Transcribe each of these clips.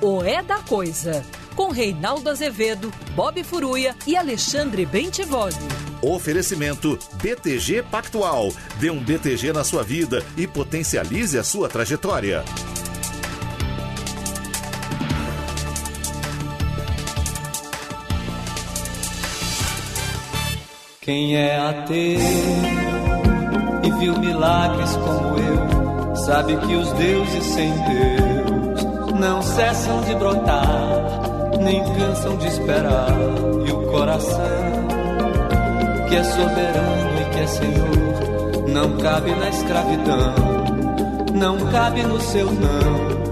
o É da Coisa, com Reinaldo Azevedo, Bob Furuia e Alexandre Bentivolli. Oferecimento BTG Pactual. Dê um BTG na sua vida e potencialize a sua trajetória. Quem é ateu e viu milagres como eu, sabe que os deuses sem Deus não cessam de brotar, nem cansam de esperar. E o coração, que é soberano e que é senhor, não cabe na escravidão, não cabe no seu não.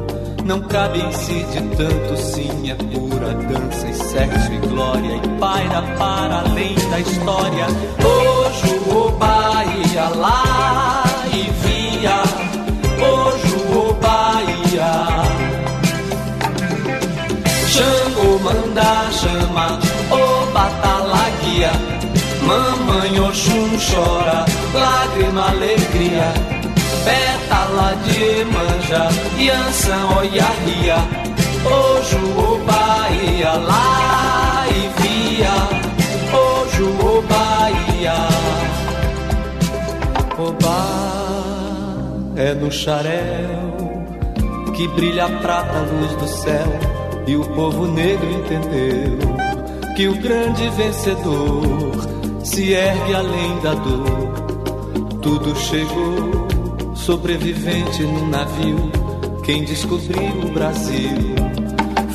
Não cabe em si de tanto sim, é pura dança e sexo e glória e paira para além da história. Hoje o Bahia lá e via, hoje o Bahia. Manda chama, o batalaguia. Mamãe Oxum chora, lágrima, alegria. Pétala de manja, Yansan Oiarria. Hoje o Bahia lá e via. Hoje o Bahia. Oba é no xaréu que brilha a prata, a luz do céu. E o povo negro entendeu que o grande vencedor se ergue além da dor. Tudo chegou, sobrevivente num navio. Quem descobriu o Brasil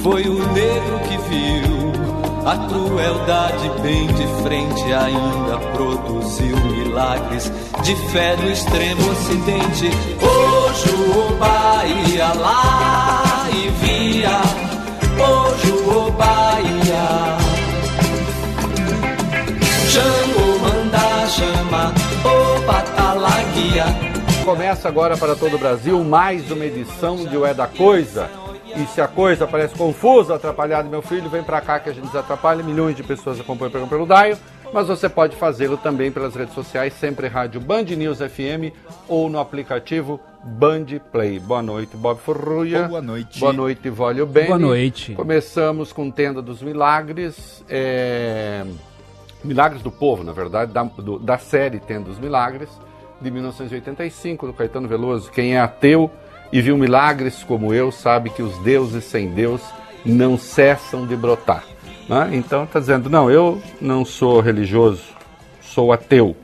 foi o negro que viu a crueldade bem de frente. Ainda produziu milagres de fé no extremo ocidente. Hoje o Bahia lá Começa agora para todo o Brasil mais uma edição de O É da Coisa. E se a coisa parece confusa, atrapalhada, meu filho, vem pra cá que a gente desatrapalha. Milhões de pessoas acompanham o programa pelo Daio, mas você pode fazê-lo também pelas redes sociais, sempre rádio Band News FM ou no aplicativo Band Play. Boa noite, Bob Furruia. Boa noite. Boa noite, Vólio Bene. Boa noite. Começamos com Tenda dos Milagres. é, Milagres do Povo, na verdade, da, do- da série Tenda dos Milagres, de 1985, do Caetano Veloso. Quem é ateu e viu milagres como eu sabe que os deuses sem Deus não cessam de brotar. né? Então está dizendo, não, eu não sou religioso, sou ateu.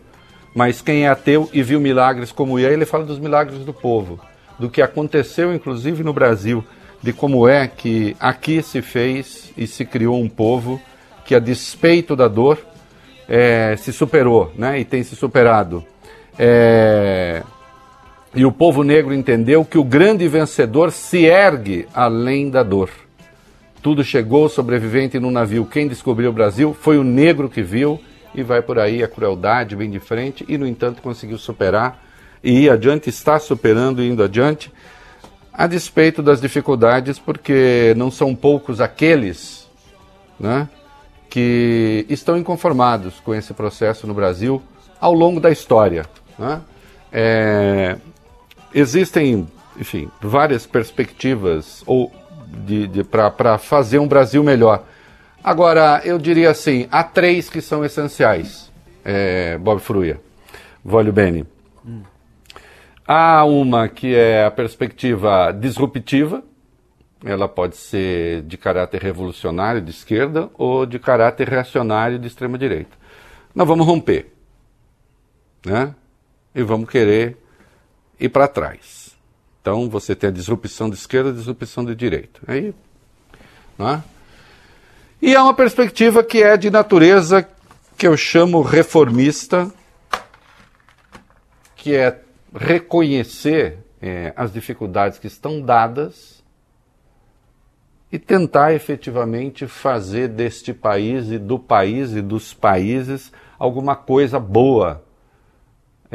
Mas quem é ateu e viu milagres como eu, ele fala dos milagres do povo, do que aconteceu inclusive no Brasil, de como é que aqui se fez e se criou um povo que, a despeito da dor, eh, se superou né, e tem se superado. Eh, e o povo negro entendeu que o grande vencedor se ergue além da dor. Tudo chegou sobrevivente no navio. Quem descobriu o Brasil foi o negro que viu e vai por aí a crueldade bem de frente e, no entanto, conseguiu superar e ir adiante, está superando e indo adiante, a despeito das dificuldades, porque não são poucos aqueles né, que estão inconformados com esse processo no Brasil ao longo da história. Né? É, existem, enfim, várias perspectivas ou de, de, para fazer um Brasil melhor. Agora, eu diria assim, há três que são essenciais, é, Bob Fruia, Vólio Bene. Há uma que é a perspectiva disruptiva, ela pode ser de caráter revolucionário de esquerda ou de caráter reacionário de extrema direita. Nós vamos romper, né? E vamos querer ir para trás. Então você tem a disrupção de esquerda, a disrupção de direita. Aí, né? E há uma perspectiva que é de natureza que eu chamo reformista, que é reconhecer é, as dificuldades que estão dadas e tentar efetivamente fazer deste país e do país e dos países alguma coisa boa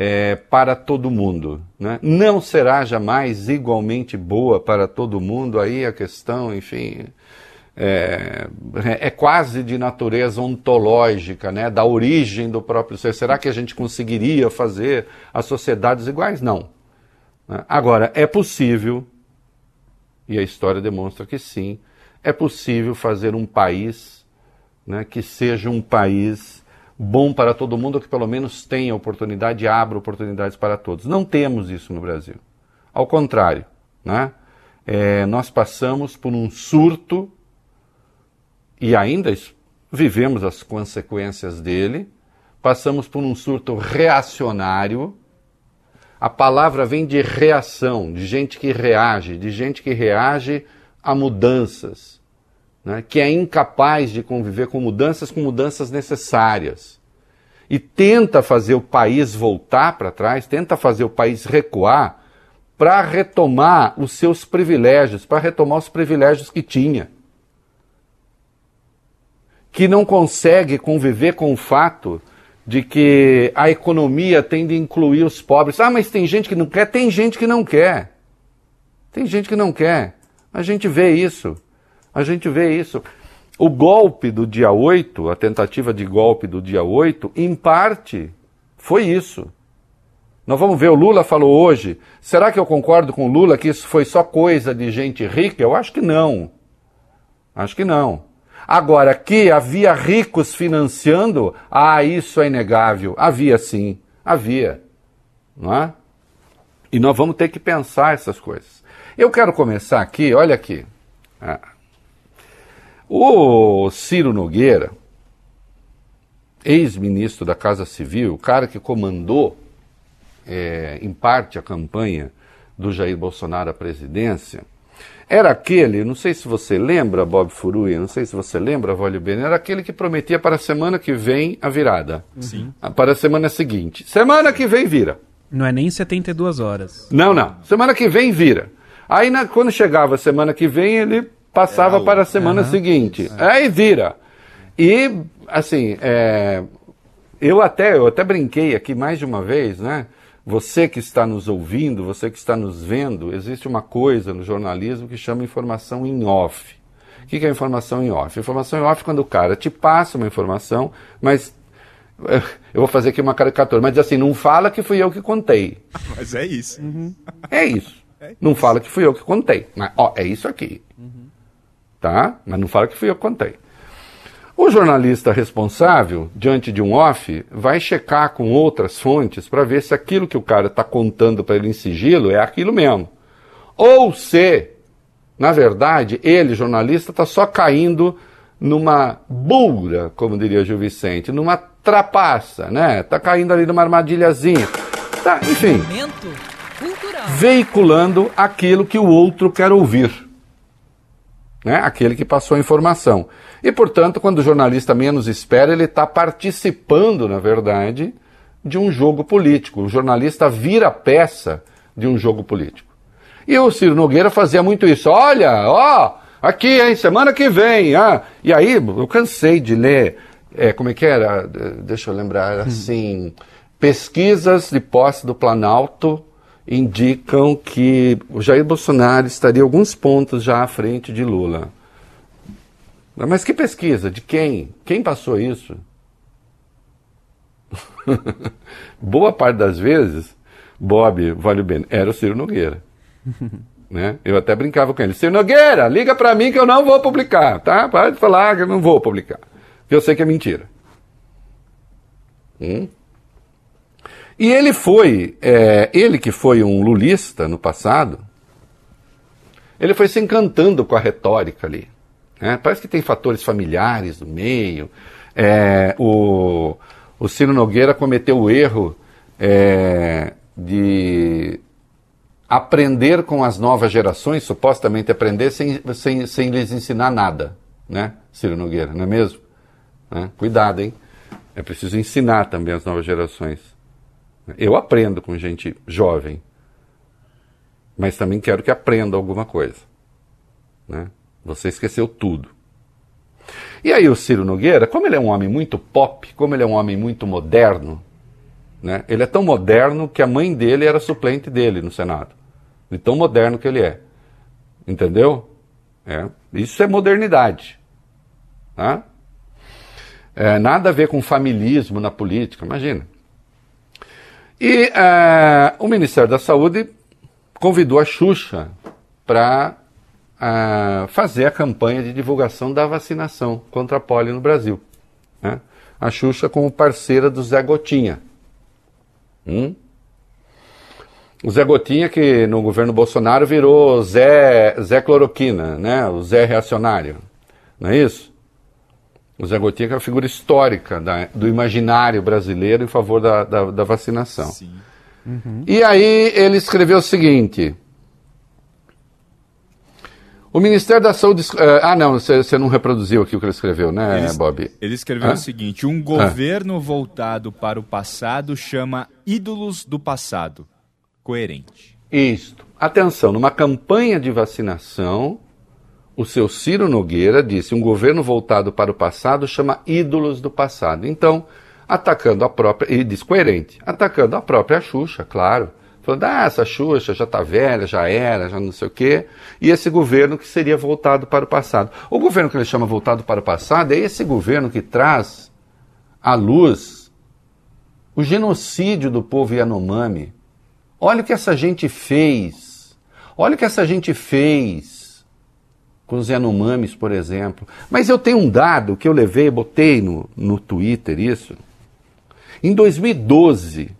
é, para todo mundo. Né? Não será jamais igualmente boa para todo mundo, aí a questão, enfim, é, é, quase de natureza ontológica, né? da origem do próprio ser. Será que a gente conseguiria fazer as sociedades iguais? Não. Né? Agora, é possível, e a história demonstra que sim, é possível fazer um país né, que seja um país bom para todo mundo, que pelo menos tenha oportunidade e abra oportunidades para todos. Não temos isso no Brasil. Ao contrário, né? É, nós passamos por um surto e ainda vivemos as consequências dele. Passamos por um surto reacionário. A palavra vem de reação, de gente que reage, de gente que reage a mudanças, né? que é incapaz de conviver com mudanças, com mudanças necessárias. E tenta fazer o país voltar para trás, tenta fazer o país recuar para retomar os seus privilégios, para retomar os privilégios que tinha que não consegue conviver com o fato de que a economia tende a incluir os pobres. Ah, mas tem gente que não quer? Tem gente que não quer. Tem gente que não quer. A gente vê isso. A gente vê isso. O golpe do dia 8, a tentativa de golpe do dia 8, em parte, foi isso. Nós vamos ver, o Lula falou hoje. Será que eu concordo com o Lula que isso foi só coisa de gente rica? Eu acho que não. Acho que não. Agora, que havia ricos financiando, ah, isso é inegável. Havia sim, havia. Não é? E nós vamos ter que pensar essas coisas. Eu quero começar aqui, olha aqui. Ah. O Ciro Nogueira, ex-ministro da Casa Civil, o cara que comandou, é, em parte, a campanha do Jair Bolsonaro à presidência, era aquele, não sei se você lembra, Bob Furuia, não sei se você lembra, Vólio Bene, era aquele que prometia para a semana que vem a virada. Sim. Para a semana seguinte. Semana que vem vira. Não é nem 72 horas. Não, não. Semana que vem vira. Aí na, quando chegava a semana que vem, ele passava para a semana uhum. seguinte. É. Aí vira. E, assim, é, eu, até, eu até brinquei aqui mais de uma vez, né? Você que está nos ouvindo, você que está nos vendo, existe uma coisa no jornalismo que chama informação em off. O que é informação em off? Informação em off é quando o cara te passa uma informação, mas eu vou fazer aqui uma caricatura, mas diz assim, não fala que fui eu que contei. Mas é isso. Uhum. É isso. É não fala que fui eu que contei. Mas, ó, é isso aqui. Uhum. Tá? Mas não fala que fui eu que contei. O jornalista responsável, diante de um off, vai checar com outras fontes para ver se aquilo que o cara está contando para ele em sigilo é aquilo mesmo. Ou se, na verdade, ele, jornalista, está só caindo numa bulra, como diria Gil Vicente, numa trapaça, né? Está caindo ali numa armadilhazinha. Tá, enfim. Veiculando aquilo que o outro quer ouvir. Né? Aquele que passou a informação. E, portanto, quando o jornalista menos espera, ele está participando, na verdade, de um jogo político. O jornalista vira peça de um jogo político. E o Ciro Nogueira fazia muito isso. Olha, ó, aqui, hein, semana que vem. Ah. E aí, eu cansei de ler, é, como é que era? Deixa eu lembrar, assim, pesquisas de posse do Planalto indicam que o Jair Bolsonaro estaria alguns pontos já à frente de Lula. Mas que pesquisa? De quem? Quem passou isso? Boa parte das vezes, Bob, vale bem, era o Ciro Nogueira. né? Eu até brincava com ele. Ciro Nogueira, liga para mim que eu não vou publicar, tá? Pode falar que eu não vou publicar. Eu sei que é mentira. Hum? E ele foi, é, ele que foi um lulista no passado, ele foi se encantando com a retórica ali. né? Parece que tem fatores familiares no meio. É, o, o Ciro Nogueira cometeu o erro é, de aprender com as novas gerações, supostamente aprender sem, sem, sem lhes ensinar nada, né, Ciro Nogueira, não é mesmo? Né? Cuidado, hein? É preciso ensinar também as novas gerações. Eu aprendo com gente jovem, mas também quero que aprenda alguma coisa. Né? Você esqueceu tudo. E aí o Ciro Nogueira, como ele é um homem muito pop, como ele é um homem muito moderno, né? ele é tão moderno que a mãe dele era suplente dele no Senado. De tão moderno que ele é. Entendeu? É. Isso é modernidade. Tá? É, nada a ver com familismo na política, imagina. E é, o Ministério da Saúde convidou a Xuxa para é, fazer a campanha de divulgação da vacinação contra a polio no Brasil. Né? A Xuxa como parceira do Zé Gotinha. Hum? O Zé Gotinha, que no governo Bolsonaro virou Zé, Zé Cloroquina, né? o Zé Reacionário. Não é isso? O Zé Gotinha que é uma figura histórica da, do imaginário brasileiro em favor da, da, da vacinação. Uhum. E aí ele escreveu o seguinte. O Ministério da Saúde. eh, ah, não, você não reproduziu aqui o que ele escreveu, né, Ele- Bob? Ele escreveu Hã? o seguinte: um governo voltado para o passado chama ídolos do passado. Coerente. Isto. Atenção, numa campanha de vacinação, o seu Ciro Nogueira disse: um governo voltado para o passado chama ídolos do passado. Então, atacando a própria. E diz coerente, atacando a própria Xuxa, claro. Falando, ah, essa Xuxa já está velha, já era, já não sei o quê. E esse governo que seria voltado para o passado. O governo que ele chama voltado para o passado é esse governo que traz à luz o genocídio do povo Yanomami. Olha o que essa gente fez. Olha o que essa gente fez com os Yanomamis, por exemplo. Mas eu tenho um dado que eu levei, botei no, no Twitter isso. Em 2012,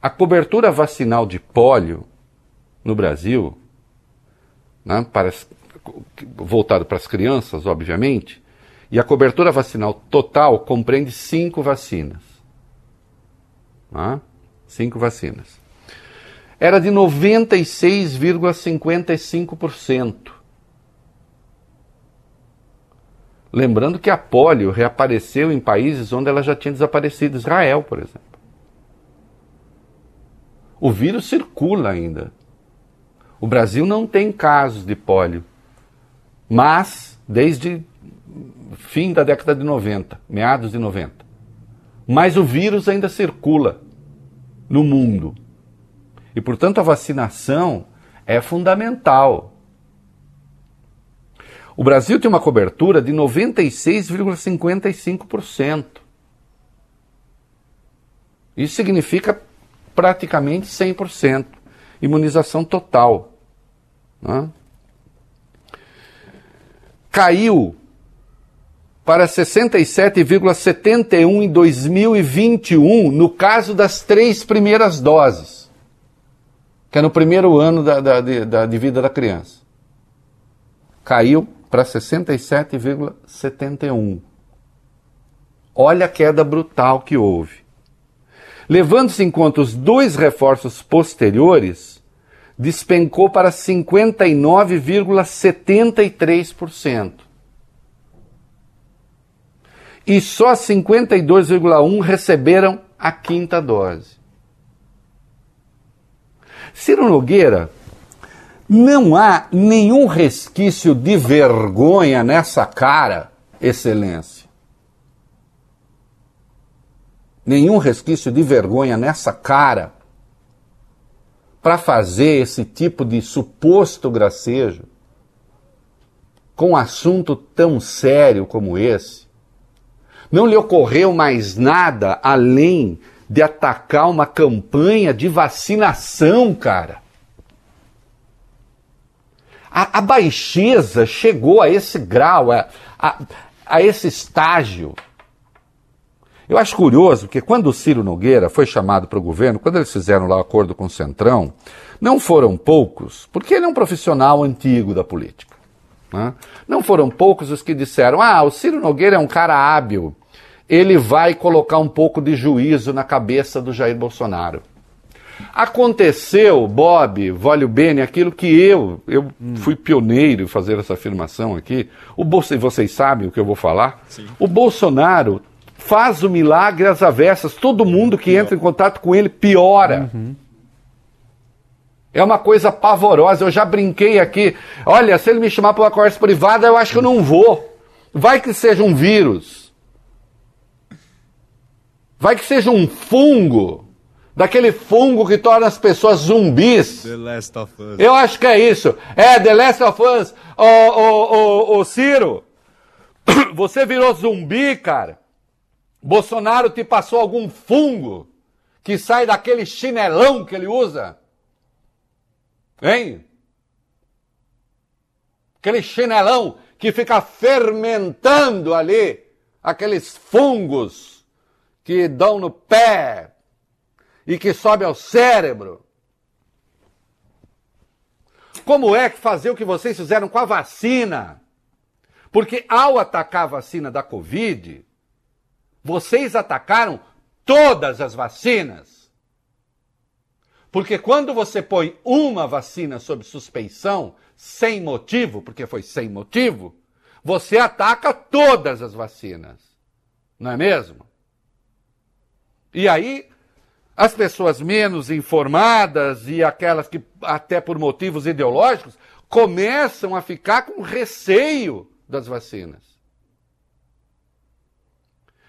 a cobertura vacinal de pólio no Brasil, né, para as- voltado para as crianças, obviamente, e a cobertura vacinal total compreende cinco vacinas. Né? Cinco vacinas era de 96,55%. Lembrando que a polio reapareceu em países onde ela já tinha desaparecido, Israel, por exemplo. O vírus circula ainda. O Brasil não tem casos de polio, mas desde fim da década de 90, meados de 90. Mas o vírus ainda circula no mundo. E, portanto, a vacinação é fundamental. O Brasil tem uma cobertura de 96,55%. Isso significa praticamente 100%. Imunização total. né? Caiu para 67,71 em 2021, no caso das três primeiras doses que é no primeiro ano da, da- de, da- de vida da criança. Caiu para 67,71. Olha a queda brutal que houve. Levando-se em conta os dois reforços posteriores, despencou para 59,73%. E só 52,1% receberam a quinta dose. Ciro Nogueira, não há nenhum resquício de vergonha nessa cara, Excelência. Nenhum resquício de vergonha nessa cara para fazer esse tipo de suposto gracejo com um assunto tão sério como esse. Não lhe ocorreu mais nada além de atacar uma campanha de vacinação, cara. A, a baixeza chegou a esse grau, a, a, a esse estágio. Eu acho curioso que quando o Ciro Nogueira foi chamado para o governo, quando eles fizeram lá o acordo com o Centrão, não foram poucos, porque ele é um profissional antigo da política. Né? Não foram poucos os que disseram: ah, o Ciro Nogueira é um cara hábil, ele vai colocar um pouco de juízo na cabeça do Jair Bolsonaro. Aconteceu, Bob, Vólio Bene, aquilo que eu, eu fui pioneiro em fazer essa afirmação aqui. O Bolso, vocês sabem o que eu vou falar? Sim. O Bolsonaro faz o milagre às avessas. Todo mundo que entra em contato com ele piora. É uma coisa pavorosa. Eu já brinquei aqui. Olha, se ele me chamar para uma conversa privada, eu acho que eu não vou. Vai que seja um vírus. Vai que seja um fungo. Daquele fungo que torna as pessoas zumbis. The Last of Us. Eu acho que é isso. É, The Last of Us. Ô, ô, ô, ô, Ciro, você virou zumbi, cara. Bolsonaro te passou algum fungo que sai daquele chinelão que ele usa? Hein? Aquele chinelão que fica fermentando ali aqueles fungos que dão no pé e que sobe ao cérebro. Como é que fazer o que vocês fizeram com a vacina? Porque ao atacar a vacina da Covid, vocês atacaram todas as vacinas. Porque quando você põe uma vacina sob suspeição, sem motivo, porque foi sem motivo, você ataca todas as vacinas. Não é mesmo? E aí, as pessoas menos informadas e aquelas que, até por motivos ideológicos, começam a ficar com receio das vacinas.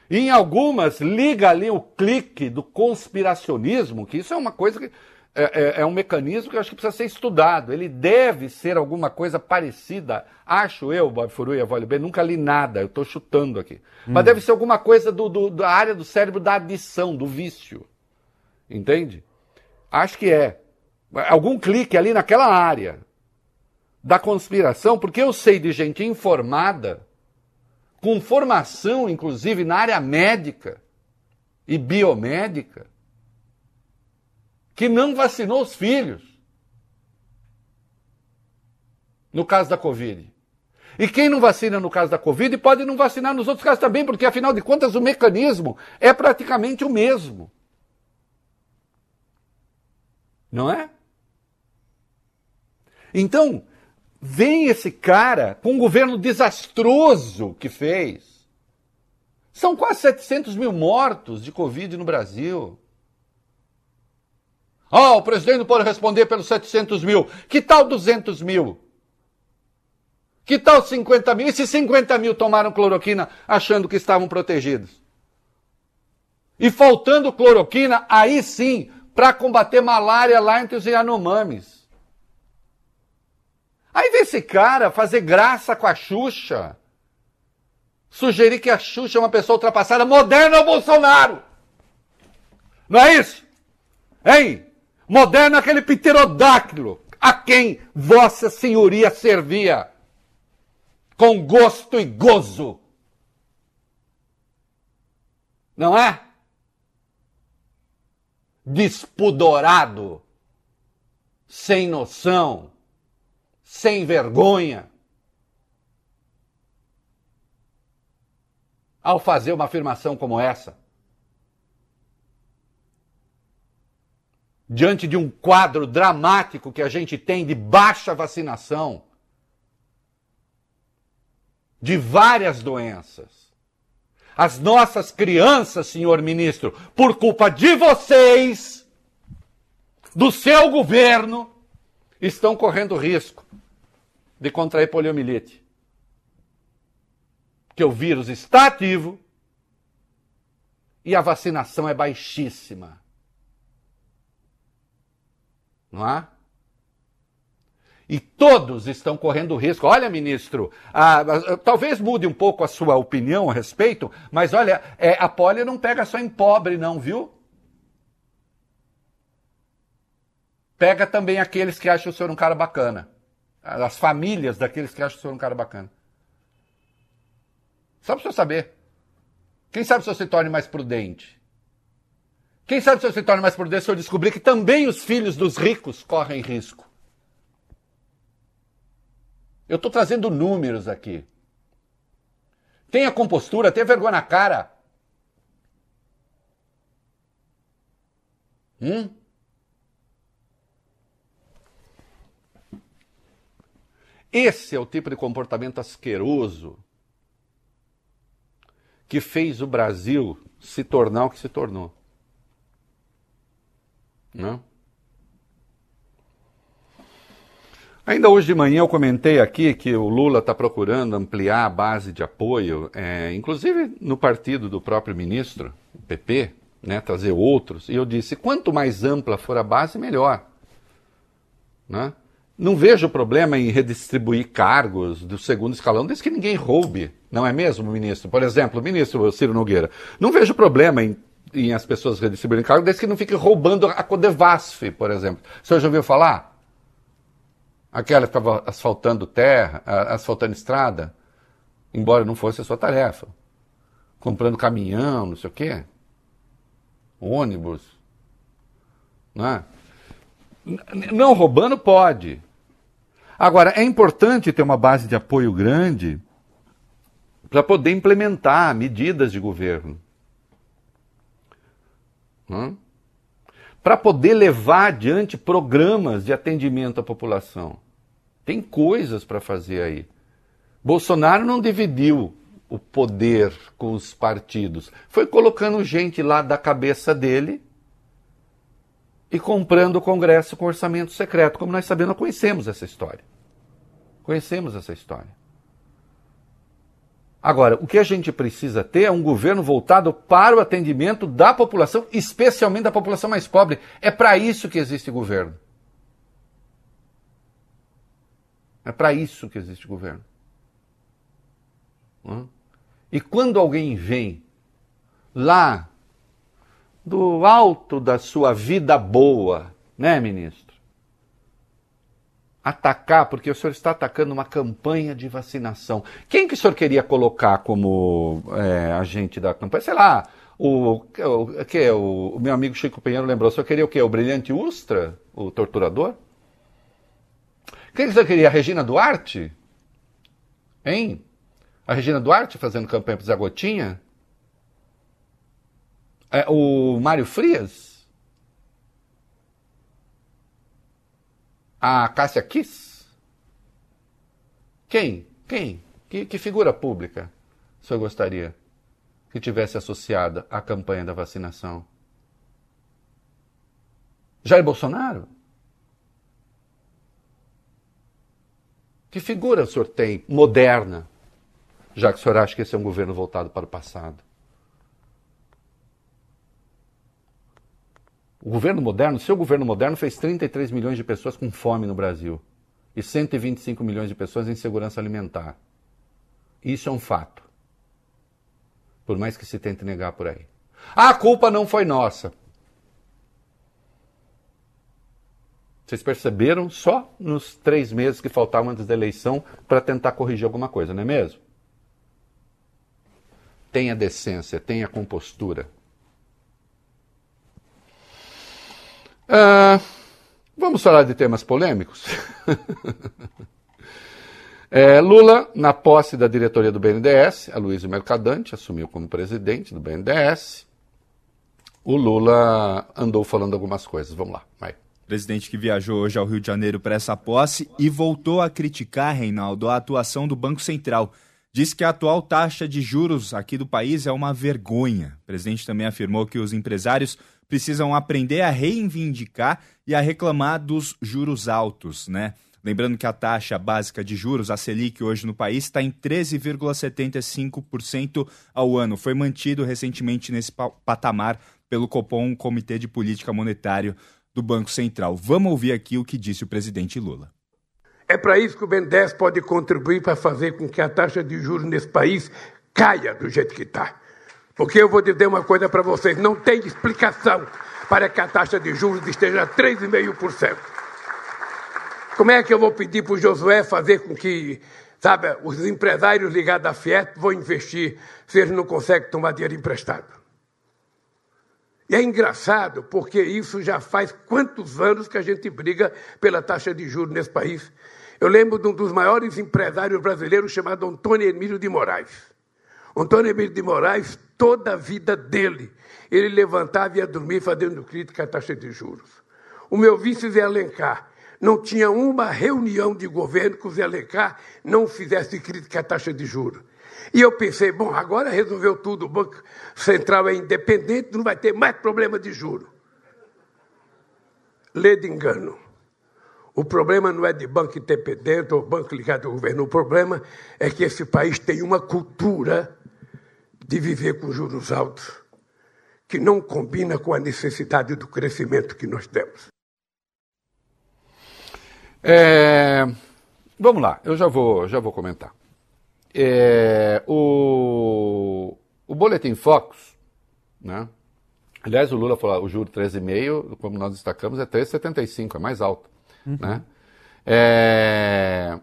E em algumas, liga ali o clique do conspiracionismo, que isso é uma coisa que. É, é, é um mecanismo que eu acho que precisa ser estudado. Ele deve ser alguma coisa parecida, acho eu, Bob Furui, Vale B, nunca li nada, eu estou chutando aqui. Mas deve ser alguma coisa do, do- da área do cérebro da adição, do vício. Entende? Acho que é. Algum clique ali naquela área da conspiração, porque eu sei de gente informada, com formação, inclusive, na área médica e biomédica, que não vacinou os filhos. No caso da Covid. E quem não vacina no caso da Covid pode não vacinar nos outros casos também, porque afinal de contas o mecanismo é praticamente o mesmo. Não é? Então, vem esse cara com um governo desastroso que fez. São quase 700 mil mortos de Covid no Brasil. Ah, o presidente não pode responder pelos 700 mil. Que tal 200 mil? Que tal 50 mil? E se 50 mil tomaram cloroquina achando que estavam protegidos? E faltando cloroquina, aí sim, para combater malária lá entre os Yanomamis. Aí vem esse cara fazer graça com a Xuxa. Sugerir que a Xuxa é uma pessoa ultrapassada, moderna ao Bolsonaro. Não é isso? Hein? Moderno é aquele pterodáctilo a quem Vossa Senhoria servia com gosto e gozo. Não é? Despudorado, sem noção, sem vergonha. Ao fazer uma afirmação como essa, diante de um quadro dramático que a gente tem de baixa vacinação, de várias doenças. As nossas crianças, senhor ministro, por culpa de vocês, do seu governo, estão correndo risco de contrair poliomielite. Que o vírus está ativo e a vacinação é baixíssima. Não é? E todos estão correndo risco. Olha, ministro, ah, ah, talvez mude um pouco a sua opinião a respeito, mas olha, é, a polio não pega só em pobre, não, viu? Pega também aqueles que acham o senhor um cara bacana. As famílias daqueles que acham o senhor um cara bacana. Só para o senhor saber. Quem sabe se eu se torne mais prudente? Quem sabe se eu se torne mais prudente se eu descobrir que também os filhos dos ricos correm risco? Eu estou trazendo números aqui. Tenha compostura, tenha vergonha na cara. Hum? Esse é o tipo de comportamento asqueroso que fez o Brasil se tornar o que se tornou. Não? Ainda hoje de manhã eu comentei aqui que o Lula está procurando ampliar a base de apoio, é, inclusive no partido do próprio ministro, o PP, né, trazer outros. E eu disse: quanto mais ampla for a base, melhor. Né? Não vejo problema em redistribuir cargos do segundo escalão, desde que ninguém roube, não é mesmo, ministro? Por exemplo, o ministro Ciro Nogueira. Não vejo problema em, em as pessoas redistribuírem cargos, desde que não fiquem roubando a Codevasf, por exemplo. O senhor já ouviu falar? Aquela que estava asfaltando terra, asfaltando estrada, embora não fosse a sua tarefa. Comprando caminhão, não sei o quê. Ônibus. Não é? Não roubando pode. Agora, é importante ter uma base de apoio grande para poder implementar medidas de governo. Para poder levar adiante programas de atendimento à população. Tem coisas para fazer aí. Bolsonaro não dividiu o poder com os partidos. Foi colocando gente lá da cabeça dele e comprando o Congresso com orçamento secreto. Como nós sabemos, nós conhecemos essa história. Conhecemos essa história. Agora, o que a gente precisa ter é um governo voltado para o atendimento da população, especialmente da população mais pobre. É para isso que existe governo. É para isso que existe governo. E quando alguém vem lá do alto da sua vida boa, né, ministro? Atacar, porque o senhor está atacando uma campanha de vacinação. Quem que o senhor queria colocar como é, agente da campanha? Sei lá, o, o, que, o, o meu amigo Chico Pinheiro lembrou, o senhor queria o quê? O Brilhante Ustra? O torturador? Quem senhor queria? A Regina Duarte? Hein? A Regina Duarte fazendo campanha para Zé Gotinha? É, o Mário Frias? A Cássia Kiss? Quem? Quem? Que, que figura pública o senhor gostaria que tivesse associada à campanha da vacinação? Jair Bolsonaro? Que figura o senhor tem moderna, já que o senhor acha que esse é um governo voltado para o passado? O governo moderno, seu governo moderno, fez 33 milhões de pessoas com fome no Brasil e 125 milhões de pessoas em segurança alimentar. Isso é um fato. Por mais que se tente negar por aí. a culpa não foi nossa. Vocês perceberam só nos três meses que faltavam antes da eleição para tentar corrigir alguma coisa, não é mesmo? Tenha decência, tenha compostura. Uh, vamos falar de temas polêmicos? é, Lula, na posse da diretoria do BNDES, a Luísa Mercadante assumiu como presidente do BNDES. O Lula andou falando algumas coisas. Vamos lá, vai. Presidente que viajou hoje ao Rio de Janeiro para essa posse e voltou a criticar, Reinaldo, a atuação do Banco Central. Diz que a atual taxa de juros aqui do país é uma vergonha. O presidente também afirmou que os empresários precisam aprender a reivindicar e a reclamar dos juros altos, né? Lembrando que a taxa básica de juros, a Selic, hoje no país está em 13,75% ao ano. Foi mantido recentemente nesse patamar pelo Copom, Comitê de Política Monetária do Banco Central. Vamos ouvir aqui o que disse o presidente Lula. É para isso que o BNDES pode contribuir para fazer com que a taxa de juros nesse país caia do jeito que está. Porque eu vou dizer uma coisa para vocês: não tem explicação para que a taxa de juros esteja a 3,5%. Como é que eu vou pedir para o Josué fazer com que Sabe, os empresários ligados à Fiat vão investir se eles não conseguem tomar dinheiro emprestado. E é engraçado, porque isso já faz quantos anos que a gente briga pela taxa de juros nesse país. Eu lembro de um dos maiores empresários brasileiros chamado Antônio Emílio de Moraes. Antônio Emílio de Moraes, toda a vida dele, ele levantava e ia dormir fazendo crítica à taxa de juros. O meu vice Zé Alencar, não tinha uma reunião de governo que o Zé Alencar não fizesse crítica à taxa de juros. E eu pensei, bom, agora resolveu tudo, o Banco Central é independente, não vai ter mais problema de juros. Lê de engano. O problema não é de banco independente ou banco ligado ao governo. O problema é que esse país tem uma cultura de viver com juros altos que não combina com a necessidade do crescimento que nós temos. É, vamos lá, eu já vou, já vou comentar. É, o, o Boletim Focus, né? aliás, o Lula falou, o juro 13,5, como nós destacamos, é 3,75, é mais alto. Uhum. Né? É,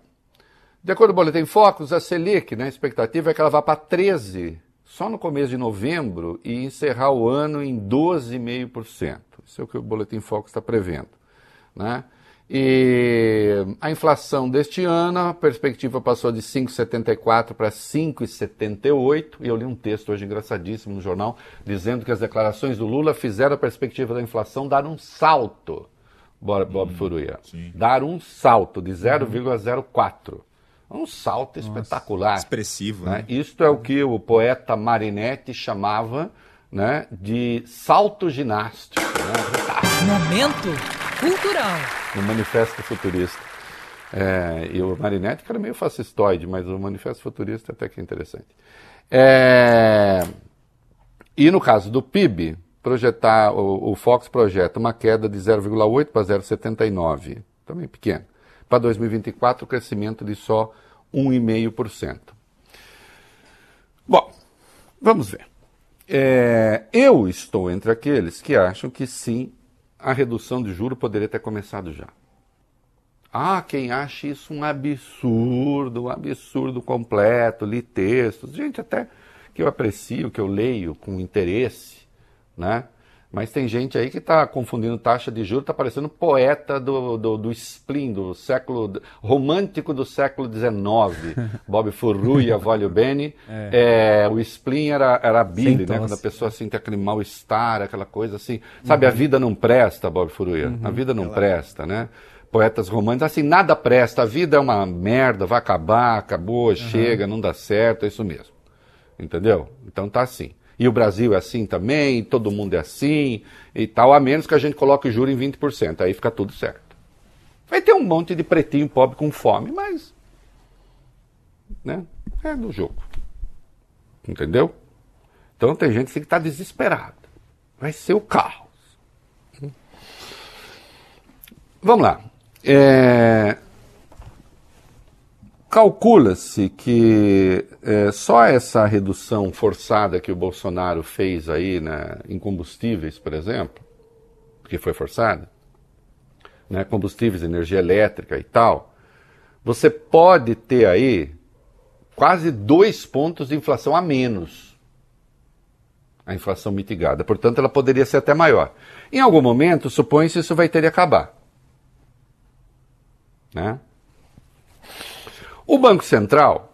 de acordo com o Boletim Focus, a Selic, né, a expectativa é que ela vá para 13 só no começo de novembro e encerrar o ano em 12,5%. Isso é o que o Boletim Focus está prevendo. Né? E a inflação deste ano, a perspectiva passou de 5,74 para 5,78. E eu li um texto hoje engraçadíssimo no jornal dizendo que as declarações do Lula fizeram a perspectiva da inflação dar um salto, Bob hum, Furuia. Sim. Dar um salto de 0,04. Um salto Nossa, espetacular. Expressivo. Né? né? Isto é o que o poeta Marinetti chamava né, de salto ginástico. Né? Momento Cultural. No Manifesto Futurista. É, e o Marinetti, que era meio fascistoide, mas o Manifesto Futurista até que é interessante. É, e no caso do PIB, projetar, o, o Fox projeta uma queda de 0,8 para 0,79, também pequeno. Para 2024, o crescimento de só 1,5%. Bom, vamos ver. É, eu estou entre aqueles que acham que sim, a redução de juro poderia ter começado já. Há quem ache isso um absurdo, um absurdo completo, li textos, gente até que eu aprecio, que eu leio com interesse, né? Mas tem gente aí que está confundindo taxa de juros, está parecendo poeta do, do, do spleen, do século romântico do século XIX. Bob Furruia, Volio Bene. É. É, o spleen era, era a bile, né? Quando a pessoa sente aquele mal-estar, aquela coisa assim. Sabe, uhum. a vida não presta, Bob Furruia. Uhum. A vida não Ela... presta, né? Poetas românticos, assim, nada presta, a vida é uma merda, vai acabar, acabou, uhum. chega, não dá certo, é isso mesmo. Entendeu? Então tá assim. E o Brasil é assim também, todo mundo é assim e tal, a menos que a gente coloque o juro em 20%, aí fica tudo certo. Vai ter um monte de pretinho pobre com fome, mas né, é do jogo. Entendeu? Então tem gente que está desesperada. Vai ser o caos. Vamos lá. É, Calcula-se que é, só essa redução forçada que o Bolsonaro fez aí né, em combustíveis, por exemplo, que foi forçada, né, combustíveis, energia elétrica e tal, você pode ter aí quase dois pontos de inflação a menos. A inflação mitigada. Portanto, ela poderia ser até maior. Em algum momento, supõe-se isso vai ter de acabar. Né? O Banco Central,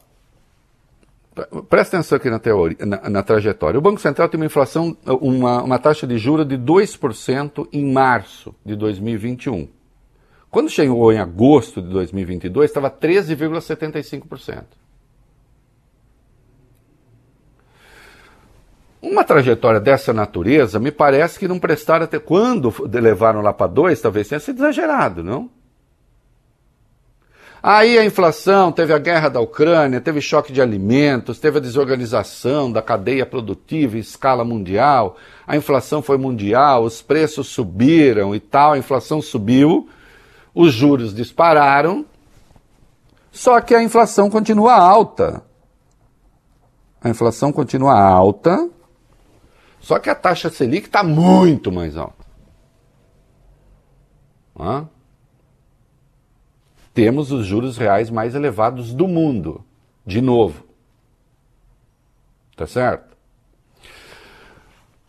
presta atenção aqui na, teoria, na, na, trajetória. O Banco Central tem uma inflação, uma, uma taxa de juros de 2% em março de 2021. Quando chegou em agosto de 2022, estava 13,75%. Uma trajetória dessa natureza, me parece que não prestaram até. Quando levaram lá para 2, talvez tenha sido exagerado, não? Aí a inflação, teve a guerra da Ucrânia, teve choque de alimentos, teve a desorganização da cadeia produtiva em escala mundial, a inflação foi mundial, os preços subiram e tal, a inflação subiu, os juros dispararam, só que a inflação continua alta. A inflação continua alta, só que a taxa Selic está muito mais alta. Hã? Temos os juros reais mais elevados do mundo. De novo. Tá certo?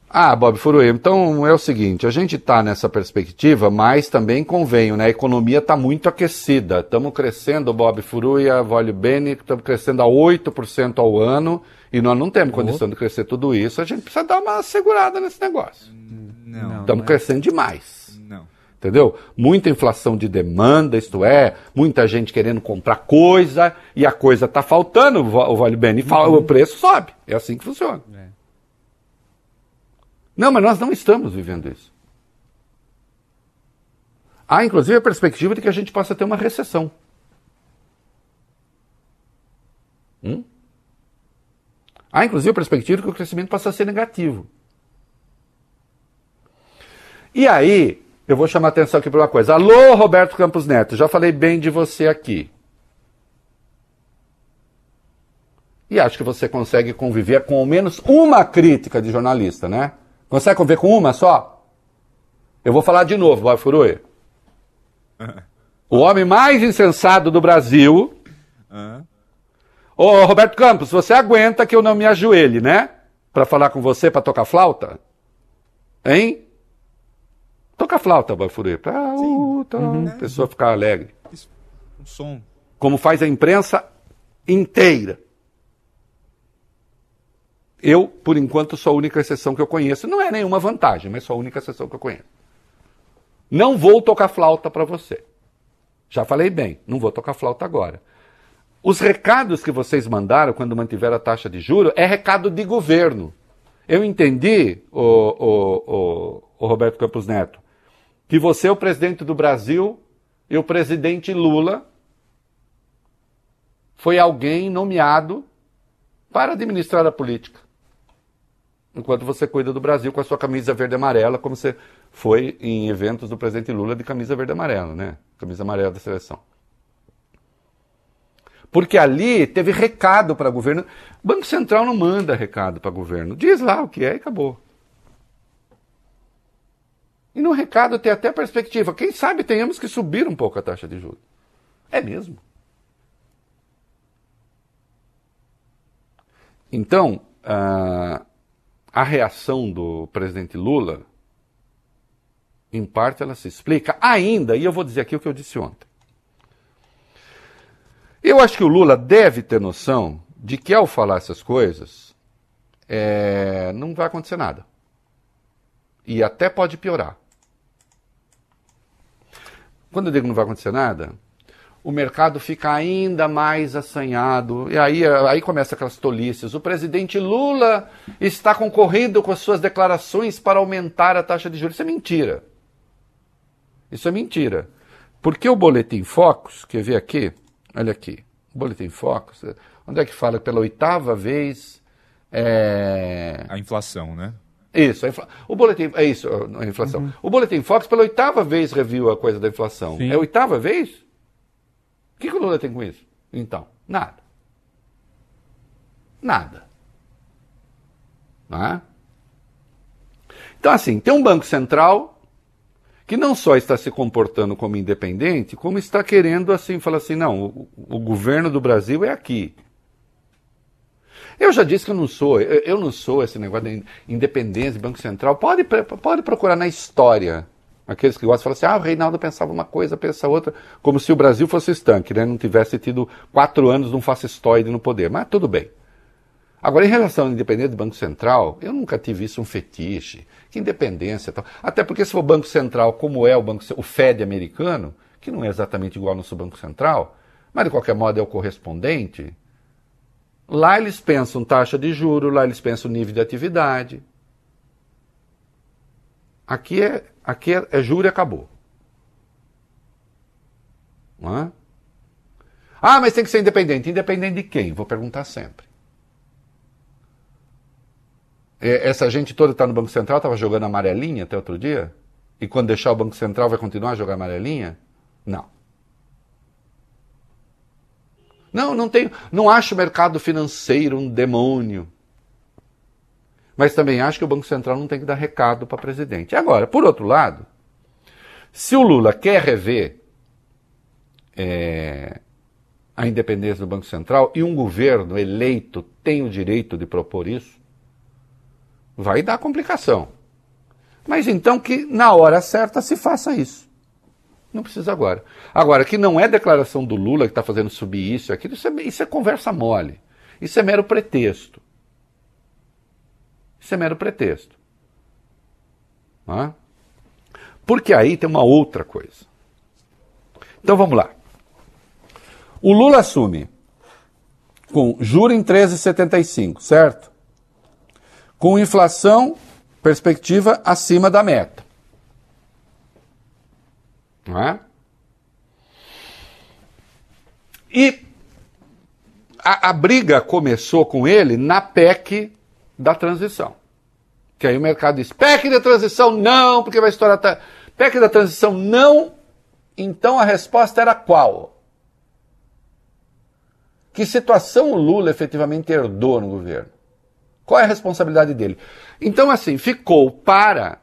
Ah, Bob Furui, então é o seguinte, a gente está nessa perspectiva, mas também convenho, né? A economia está muito aquecida. Estamos crescendo, Bob Furuia, Vólio Bene, estamos crescendo a 8% ao ano e nós não temos condição de crescer tudo isso. A gente precisa dar uma segurada nesse negócio. Não. Estamos crescendo demais. Entendeu? Muita inflação de demanda, isto é, muita gente querendo comprar coisa e a coisa está faltando, o Vale Bene, e fala, o preço sobe. É assim que funciona. Não, mas nós não estamos vivendo isso. Há, inclusive, a perspectiva de que a gente possa ter uma recessão. Hum? Há, inclusive, a perspectiva de que o crescimento possa ser negativo. E aí, eu vou chamar a atenção aqui para uma coisa. Alô, Roberto Campos Neto, já falei bem de você aqui. E acho que você consegue conviver com ao menos uma crítica de jornalista, né? Consegue conviver com uma só? Eu vou falar de novo, Bob Furui. O homem mais insensato do Brasil. Ô, Roberto Campos, você aguenta que eu não me ajoelhe, né? Para falar com você, para tocar flauta? Hein? Toca flauta, Bob Furui, pra uh, tá, a pessoa ficar alegre. Um som. Como faz a imprensa inteira. Eu, por enquanto, sou a única exceção que eu conheço. Não é nenhuma vantagem, mas sou a única exceção que eu conheço. Não vou tocar flauta para você. Já falei bem, não vou tocar flauta agora. Os recados que vocês mandaram quando mantiveram a taxa de juro é recado de governo. Eu entendi, o, o, o, o Roberto Campos Neto, que você é o presidente do Brasil e o presidente Lula foi alguém nomeado para administrar a política. Enquanto você cuida do Brasil com a sua camisa verde e amarela, como você foi em eventos do presidente Lula de camisa verde e amarela, né? Camisa amarela da seleção. Porque ali teve recado para o governo. Banco Central não manda recado para governo. Diz lá o que é e acabou. E no recado tem até perspectiva. Quem sabe tenhamos que subir um pouco a taxa de juros. É mesmo. Então, a, a reação do presidente Lula, em parte, ela se explica ainda, e eu vou dizer aqui o que eu disse ontem. Eu acho que o Lula deve ter noção de que ao falar essas coisas, é, não vai acontecer nada. E até pode piorar. Quando eu digo não vai acontecer nada, o mercado fica ainda mais assanhado. E aí, aí começa aquelas tolices. O presidente Lula está concorrendo com as suas declarações para aumentar a taxa de juros. Isso é mentira. Isso é mentira. Porque o Boletim Focus, quer ver aqui? Olha aqui. O Boletim Focus, onde é que fala pela oitava vez. É... A inflação, né? Isso, infla... o boletim é isso, a inflação. Uhum. O boletim Fox pela oitava vez reviu a coisa da inflação. Sim. É a oitava vez? O que, que o Lula tem com isso? Então, nada. Nada. Não é? Então, assim, tem um Banco Central que não só está se comportando como independente, como está querendo, assim, falar assim: não, o, o governo do Brasil é aqui. Eu já disse que eu não sou, eu, eu não sou esse negócio de independência, Banco Central. Pode, pode procurar na história. Aqueles que gostam de falar assim, ah, o Reinaldo pensava uma coisa, pensa outra, como se o Brasil fosse estanque, né? não tivesse tido quatro anos de um fascistoide no poder. Mas tudo bem. Agora, em relação à independência do Banco Central, eu nunca tive isso um fetiche. Que independência tal. Até porque se for Banco Central, como é o, banco, o Fed americano, que não é exatamente igual ao nosso Banco Central, mas de qualquer modo é o correspondente, Lá eles pensam taxa de juro, lá eles pensam nível de atividade. Aqui é, aqui é, é juro e acabou. É? Ah, mas tem que ser independente. Independente de quem? Vou perguntar sempre. Essa gente toda está no Banco Central, estava jogando amarelinha até outro dia? E quando deixar o Banco Central vai continuar a jogar amarelinha? Não. Não, não tenho, não acho o mercado financeiro um demônio. Mas também acho que o Banco Central não tem que dar recado para presidente. Agora, por outro lado, se o Lula quer rever é, a independência do Banco Central e um governo eleito tem o direito de propor isso, vai dar complicação. Mas então que na hora certa se faça isso. Não precisa agora. Agora, que não é declaração do Lula que está fazendo subir isso e aquilo, isso é, isso é conversa mole. Isso é mero pretexto. Isso é mero pretexto. Porque aí tem uma outra coisa. Então vamos lá. O Lula assume com juro em 13,75, certo? Com inflação, perspectiva acima da meta. Não é? E a, a briga começou com ele na PEC da transição. Que aí o mercado diz: PEC da transição não, porque vai estourar. PEC da transição não. Então a resposta era qual? Que situação o Lula efetivamente herdou no governo? Qual é a responsabilidade dele? Então, assim, ficou para.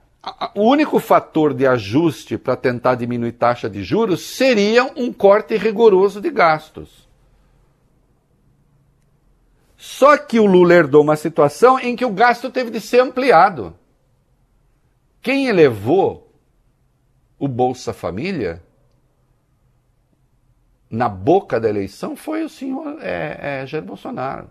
O único fator de ajuste para tentar diminuir taxa de juros seria um corte rigoroso de gastos. Só que o Lula herdou uma situação em que o gasto teve de ser ampliado. Quem elevou o Bolsa Família na boca da eleição foi o senhor é, é, Jair Bolsonaro.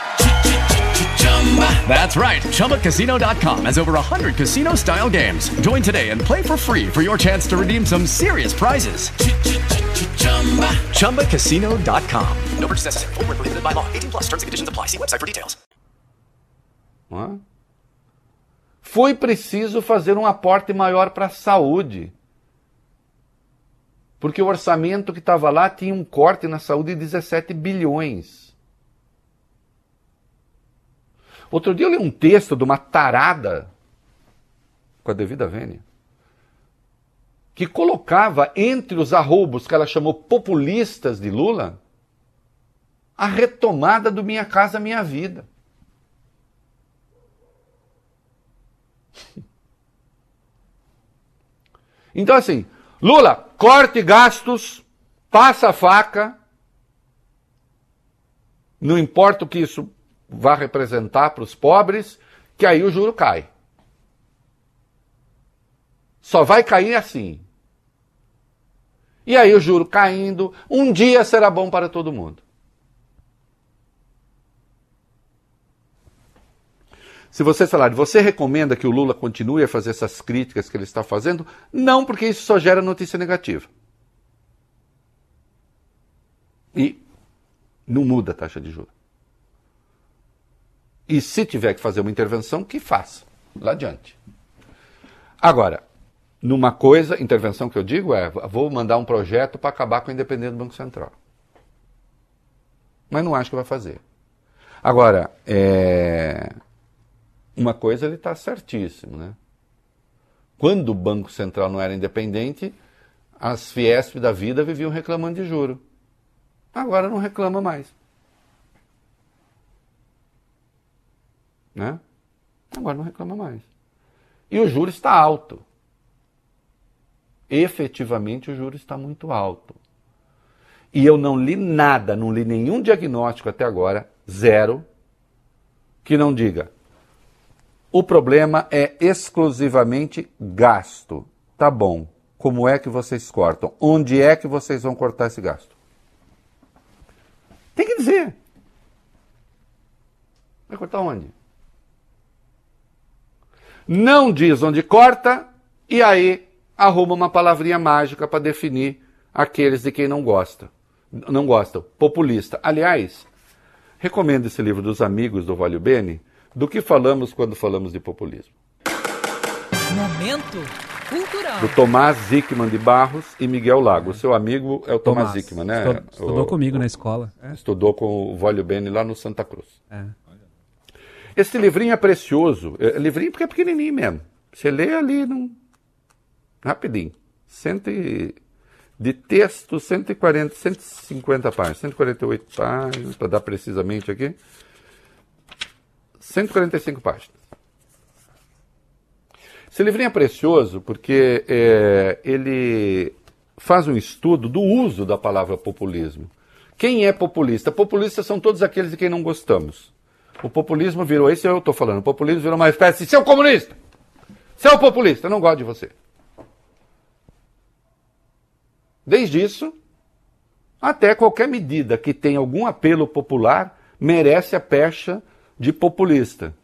That's right. ChumbaCasino.com has over 100 casino style games. Join today and play for free for your chance to redeem some serious prizes. ChumbaCasino.com. No purchase necessary. Full prohibited by law. 18 plus terms and conditions apply. See website for details. Foi preciso fazer um aporte maior para a saúde. Porque o orçamento que estava lá tinha um corte na saúde de 17 bilhões. Outro dia eu li um texto de uma tarada, com a devida vênia, que colocava entre os arroubos que ela chamou populistas de Lula a retomada do Minha Casa Minha Vida. Então, assim, Lula, corte gastos, passa a faca, não importa o que isso vai representar para os pobres, que aí o juro cai. Só vai cair assim. E aí o juro caindo, um dia será bom para todo mundo. Se vocês falarem, você recomenda que o Lula continue a fazer essas críticas que ele está fazendo? Não, porque isso só gera notícia negativa. E não muda a taxa de juros. E se tiver que fazer uma intervenção, que faça. Lá adiante. Agora, numa coisa, intervenção que eu digo é: vou mandar um projeto para acabar com a independência do Banco Central. Mas não acho que vai fazer. Agora, é... uma coisa ele está certíssimo, né? Quando o Banco Central não era independente, as Fiesp da vida viviam reclamando de juro. Agora não reclama mais. Né? Agora não reclama mais. E o juro está alto. Efetivamente o juro está muito alto. E eu não li nada, não li nenhum diagnóstico até agora, zero, que não diga. O problema é exclusivamente gasto. Tá bom. Como é que vocês cortam? Onde é que vocês vão cortar esse gasto? Tem que dizer. Vai cortar onde? Não diz onde corta, e aí arruma uma palavrinha mágica para definir aqueles de quem não gosta. Não gostam. Populista. Aliás, recomendo esse livro dos amigos do Valio Bene, do que falamos quando falamos de populismo. Momento cultural. Do Tomás Zickman de Barros e Miguel Lago. O seu amigo é o Tomás, Tomás. Zickman, né? Estou- estudou O- comigo na escola. Estudou com o Valio Bene lá no Santa Cruz. É. Esse livrinho é precioso. É, livrinho porque é pequenininho mesmo. Você lê ali num... rapidinho. Cento e... De texto, 140, 150 páginas. 148 páginas, para dar precisamente aqui. 145 páginas. Esse livrinho é precioso porque é, ele faz um estudo do uso da palavra populismo. Quem é populista? Populistas são todos aqueles de quem não gostamos. O populismo virou, esse eu estou falando, o populismo virou uma espécie de seu comunista, seu populista, eu não gosto de você. Desde isso, até qualquer medida que tenha algum apelo popular merece a pecha de populista.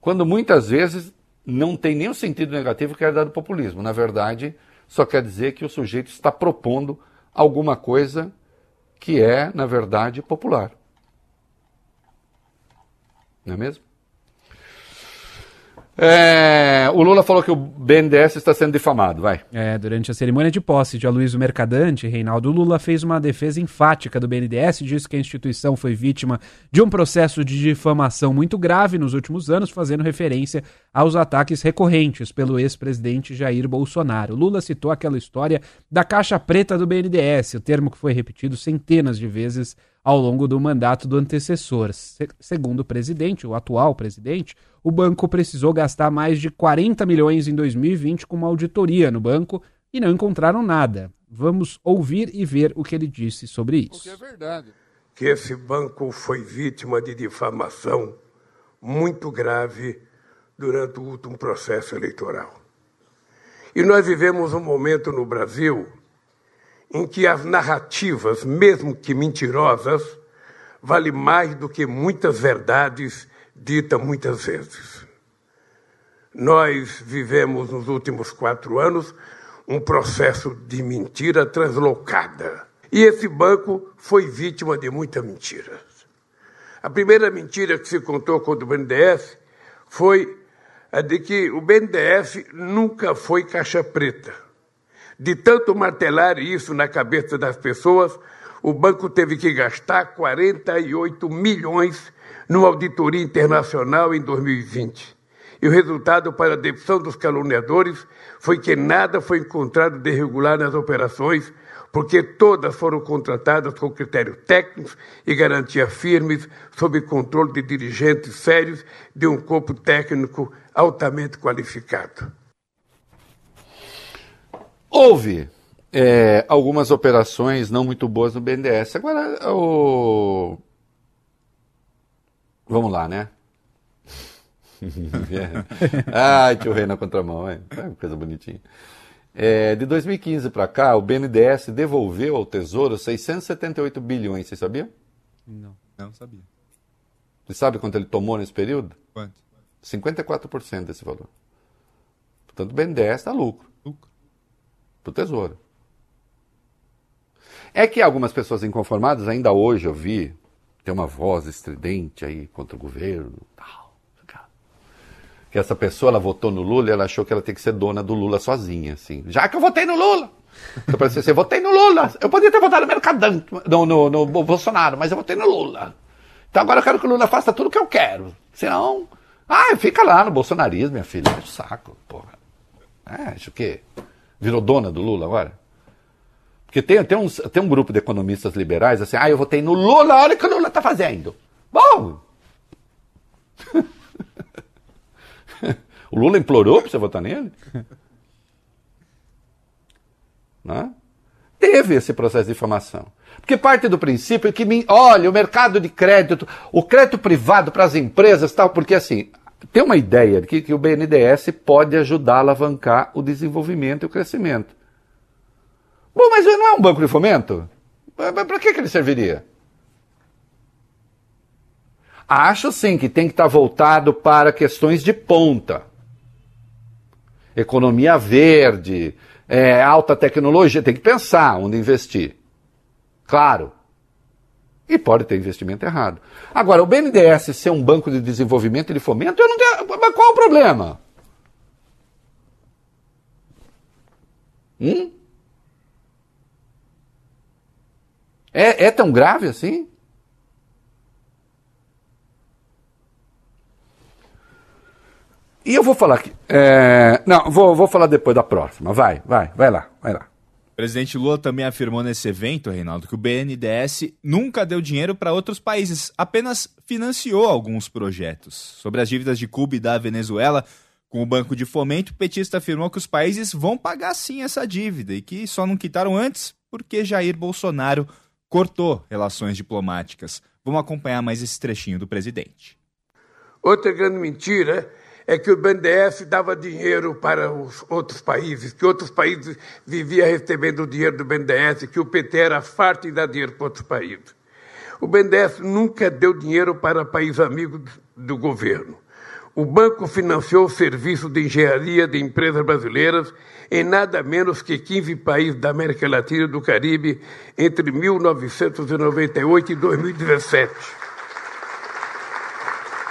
Quando muitas vezes não tem o sentido negativo que é dado populismo. Na verdade, só quer dizer que o sujeito está propondo alguma coisa que é, na verdade, popular. Não é mesmo? É, o Lula falou que o BNDES está sendo difamado, vai. É, durante a cerimônia de posse de Aloysio Mercadante, Reinaldo Lula fez uma defesa enfática do BNDES e disse que a instituição foi vítima de um processo de difamação muito grave nos últimos anos, fazendo referência aos ataques recorrentes pelo ex-presidente Jair Bolsonaro. Lula citou aquela história da caixa preta do BNDES, o termo que foi repetido centenas de vezes ao longo do mandato do antecessor. Se- segundo o presidente, o atual presidente, o banco precisou gastar mais de 40 milhões em 2020 com uma auditoria no banco e não encontraram nada. Vamos ouvir e ver o que ele disse sobre isso. verdade. que esse banco foi vítima de difamação muito grave durante o último processo eleitoral. E nós vivemos um momento no Brasil em que as narrativas, mesmo que mentirosas, valem mais do que muitas verdades ditas muitas vezes. Nós vivemos nos últimos quatro anos um processo de mentira translocada. E esse banco foi vítima de muita mentira. A primeira mentira que se contou contra o BNDES foi a de que o BNDES nunca foi caixa preta. De tanto martelar isso na cabeça das pessoas, o banco teve que gastar 48 milhões numa auditoria internacional em 2020. E o resultado para a demissão dos caluniadores foi que nada foi encontrado de irregular nas operações, porque todas foram contratadas com critérios técnicos e garantias firmes, sob controle de dirigentes sérios de um corpo técnico altamente qualificado. Houve é, algumas operações não muito boas no BNDES. Agora, o... vamos lá, né? Ai, tio Rei na contramão, é, é coisa bonitinha. É, de 2015 para cá, o BNDES devolveu ao Tesouro 678 bilhões, você sabia? Não, não sabia. Você sabe quanto ele tomou nesse período? Quanto? 54% desse valor. Portanto, o BNDES dá lucro. Para o Tesouro. É que algumas pessoas inconformadas, ainda hoje eu vi, tem uma voz estridente aí contra o governo, tal, que essa pessoa ela votou no Lula e ela achou que ela tem que ser dona do Lula sozinha, assim. Já que eu votei no Lula! Eu parecia assim, votei no Lula! Eu podia ter votado no Mercadante, no, no, no Bolsonaro, mas eu votei no Lula. Então agora eu quero que o Lula faça tudo o que eu quero. Senão, ah, fica lá no bolsonarismo, minha filha. É saco, porra. É, acho que virou dona do Lula agora? Porque tem, tem, uns, tem um grupo de economistas liberais assim, ah, eu votei no Lula, olha o que o Lula está fazendo. Bom! o Lula implorou para você votar nele? Né? Teve esse processo de difamação. Porque parte do princípio que, me- olha, o mercado de crédito, o crédito privado para as empresas, tal, porque assim, tem uma ideia de que, que o BNDES pode ajudar a alavancar o desenvolvimento e o crescimento. Bom, mas não é um banco de fomento? Para que, que ele serviria? Acho sim que tem que estar voltado para questões de ponta. economia verde, é, alta tecnologia, tem que pensar onde investir. Claro. E pode ter investimento errado. Agora, o BNDES ser um banco de desenvolvimento e de fomento, eu não tenho. Mas qual o problema? Hum? É, é tão grave assim? E eu vou falar aqui. É, não, vou, vou falar depois da próxima. Vai, vai, vai lá, vai lá. Presidente Lula também afirmou nesse evento, Reinaldo, que o BNDES nunca deu dinheiro para outros países, apenas financiou alguns projetos. Sobre as dívidas de Cuba e da Venezuela, com o Banco de Fomento, o petista afirmou que os países vão pagar sim essa dívida e que só não quitaram antes porque Jair Bolsonaro cortou relações diplomáticas. Vamos acompanhar mais esse trechinho do presidente. Outra grande mentira é que o BNDES dava dinheiro para os outros países, que outros países viviam recebendo o dinheiro do BNDES, que o PT era farto em dar dinheiro para outros países. O BNDES nunca deu dinheiro para países amigos do governo. O banco financiou o serviço de engenharia de empresas brasileiras em nada menos que 15 países da América Latina e do Caribe entre 1998 e 2017.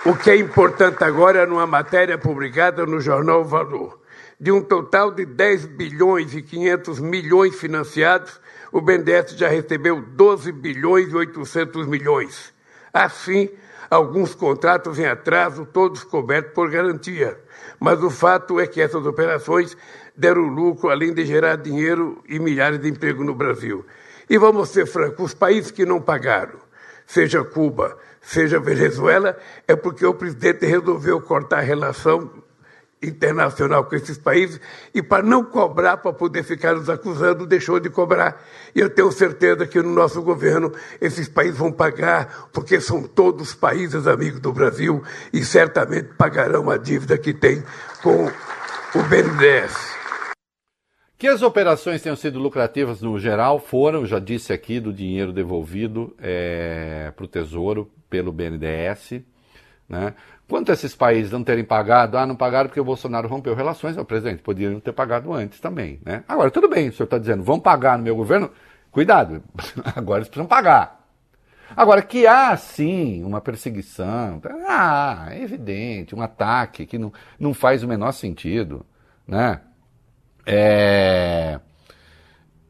O que é importante agora é numa matéria publicada no jornal Valor. De um total de 10 bilhões e 500 milhões financiados, o BNDES já recebeu 12 bilhões e 800 milhões. Assim, alguns contratos em atraso, todos cobertos por garantia. Mas o fato é que essas operações deram lucro, além de gerar dinheiro e milhares de empregos no Brasil. E vamos ser francos, os países que não pagaram, seja Cuba, seja Venezuela, é porque o presidente resolveu cortar a relação internacional com esses países e para não cobrar, para poder ficar nos acusando, deixou de cobrar. E eu tenho certeza que no nosso governo esses países vão pagar, porque são todos países amigos do Brasil e certamente pagarão a dívida que tem com o BNDES. Que as operações tenham sido lucrativas no geral foram, já disse aqui, do dinheiro devolvido é, para o Tesouro pelo BNDES. Né? Quanto a esses países não terem pagado, ah, não pagaram porque o Bolsonaro rompeu relações, o presidente, poderiam ter pagado antes também. Né? Agora, tudo bem, o senhor está dizendo, vão pagar no meu governo, cuidado, agora eles precisam pagar. Agora, que há sim uma perseguição, ah, é evidente, um ataque que não, não faz o menor sentido. Né? É,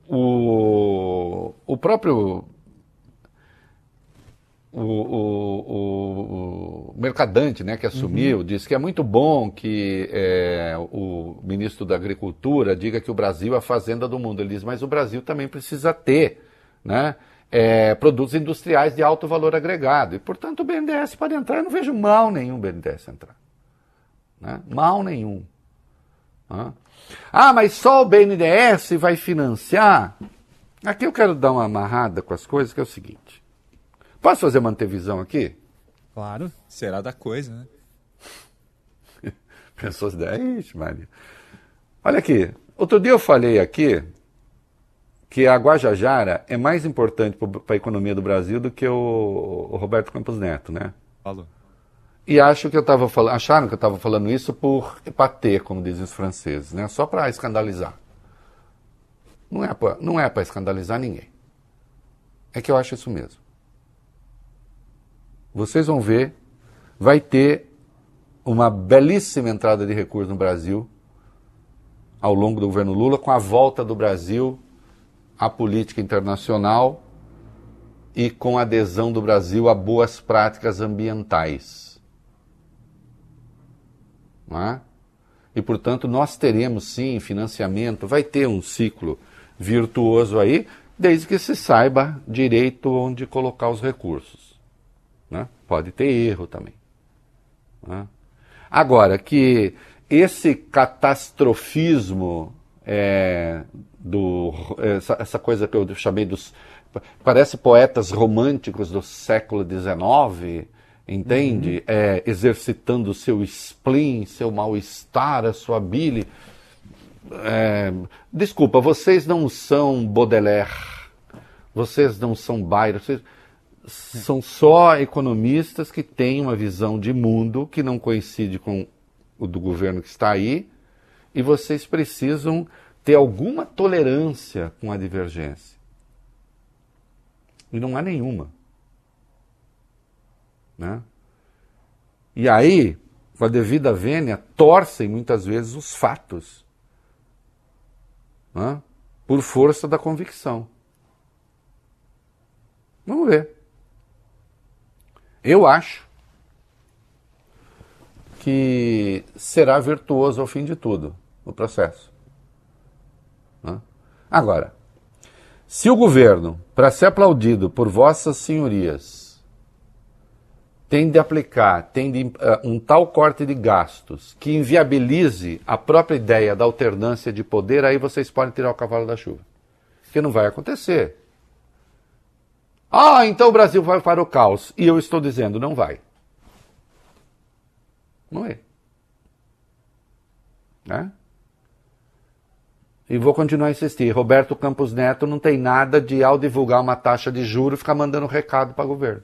o, o próprio o, o, o, mercadante né, que assumiu uhum. disse que é muito bom que é, o ministro da Agricultura diga que o Brasil é a fazenda do mundo. Ele diz, mas o Brasil também precisa ter né, é, produtos industriais de alto valor agregado. E, portanto, o BNDES pode entrar. Eu não vejo mal nenhum o BNDES entrar. Né? Mal nenhum. Né? Ah, mas só o BNDES vai financiar? Aqui eu quero dar uma amarrada com as coisas, que é o seguinte. Posso fazer uma antevisão aqui? Claro, será da coisa, né? Pensou assim, ixi, Maria. Olha aqui, outro dia eu falei aqui que a Guajajara é mais importante para a economia do Brasil do que o, o Roberto Campos Neto, né? Falou. E acho que eu tava falando, acharam que eu estava falando isso por epater, como dizem os franceses, né? Só para escandalizar. Não é para não é para escandalizar ninguém. É que eu acho isso mesmo. Vocês vão ver, vai ter uma belíssima entrada de recursos no Brasil ao longo do governo Lula, com a volta do Brasil à política internacional e com a adesão do Brasil a boas práticas ambientais. É? E, portanto, nós teremos sim financiamento, vai ter um ciclo virtuoso aí, desde que se saiba direito onde colocar os recursos. Né? Pode ter erro também. Né? Agora, que esse catastrofismo, é, do, essa, essa, coisa que eu chamei dos. Parece poetas românticos do século XIX, entende? Uhum. É, exercitando o seu spleen, seu mal-estar, a sua bile. É, desculpa, vocês não são Baudelaire, vocês não são Byron, vocês são só economistas que têm uma visão de mundo que não coincide com o do governo que está aí e vocês precisam ter alguma tolerância com a divergência. E não há nenhuma. Né? E aí, com a devida vênia, torcem muitas vezes os fatos né? por força da convicção. Vamos ver. Eu acho que será virtuoso ao fim de tudo o processo. Né? Agora, se o governo, para ser aplaudido por vossas senhorias, tem de aplicar, tem de, uh, um tal corte de gastos que inviabilize a própria ideia da alternância de poder, aí vocês podem tirar o cavalo da chuva. Que não vai acontecer. Ah, então o Brasil vai para o caos. E eu estou dizendo, não vai. Não é. Né? E vou continuar a insistir. Roberto Campos Neto não tem nada de, ao divulgar uma taxa de juros, ficar mandando recado para o governo.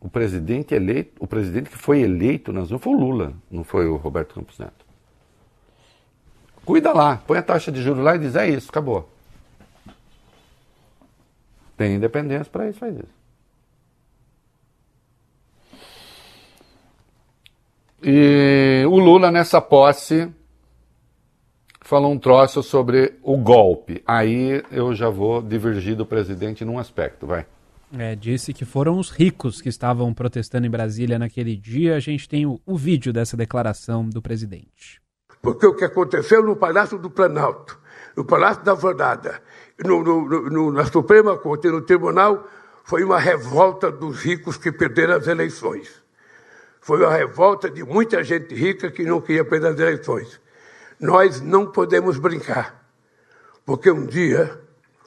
O presidente eleito, o presidente que foi eleito nas foi o Lula, não foi o Roberto Campos Neto. Cuida lá, põe a taxa de juros lá e diz: é isso, acabou. Tem independência para isso, faz isso. E o Lula, nessa posse, falou um troço sobre o golpe. Aí eu já vou divergir do presidente num aspecto, vai. É, disse que foram os ricos que estavam protestando em Brasília naquele dia. A gente tem o, o vídeo dessa declaração do presidente. Porque o que aconteceu no Palácio do Planalto, no Palácio da Alvorada, no, no, no, na Suprema Corte e no Tribunal, foi uma revolta dos ricos que perderam as eleições. Foi uma revolta de muita gente rica que não queria perder as eleições. Nós não podemos brincar, porque um dia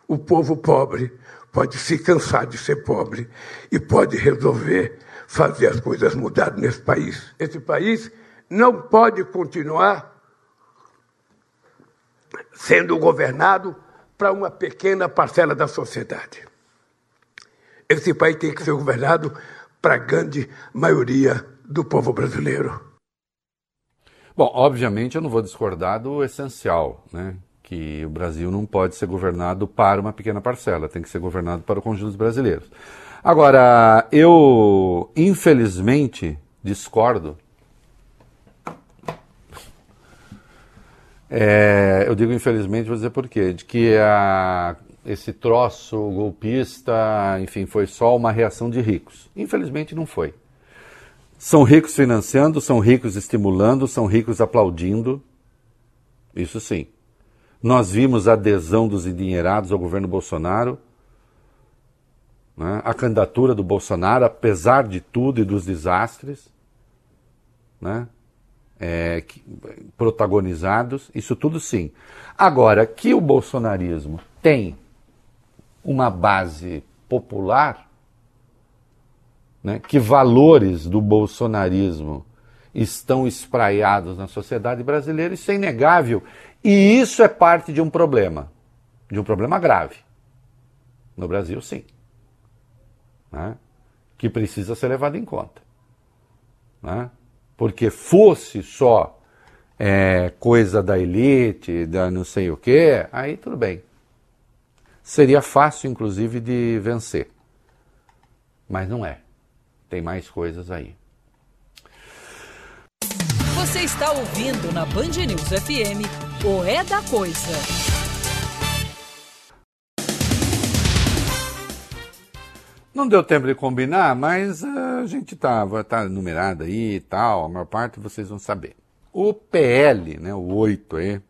o povo pobre pode se cansar de ser pobre e pode resolver fazer as coisas mudarem nesse país. Esse país não pode continuar sendo governado para uma pequena parcela da sociedade. Esse país tem que ser governado para a grande maioria do povo brasileiro. Bom, obviamente eu não vou discordar do essencial, né? Que o Brasil não pode ser governado para uma pequena parcela, tem que ser governado para o conjunto dos brasileiros. Agora, eu infelizmente discordo É, eu digo infelizmente, vou dizer por quê? De que a, esse troço golpista, enfim, foi só uma reação de ricos. Infelizmente não foi. São ricos financiando, são ricos estimulando, são ricos aplaudindo. Isso sim. Nós vimos a adesão dos endinheirados ao governo Bolsonaro. Né? A candidatura do Bolsonaro, apesar de tudo e dos desastres. Né? é, que, protagonizados, isso tudo sim. Agora, que o bolsonarismo tem uma base popular, né, que valores do bolsonarismo estão espraiados na sociedade brasileira, isso é inegável. E isso é parte de um problema, de um problema grave. No Brasil, sim. Né, que precisa ser levado em conta. Né? porque fosse só é, coisa da elite, da não sei o quê, aí tudo bem. Seria fácil, inclusive, de vencer. Mas não é. Tem mais coisas aí. Você está ouvindo na Band News FM o É da Coisa. Não deu tempo de combinar, mas a gente tava, tá numerado aí e tal, a maior parte vocês vão saber. O PL, né, o 8 aí,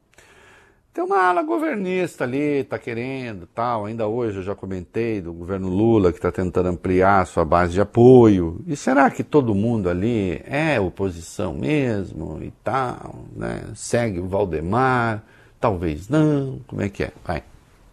tem uma ala governista ali, tá querendo tal. Ainda hoje eu já comentei do governo Lula que está tentando ampliar a sua base de apoio. E será que todo mundo ali é oposição mesmo e tal, né? Segue o Valdemar? Talvez não. Como é que é? Vai.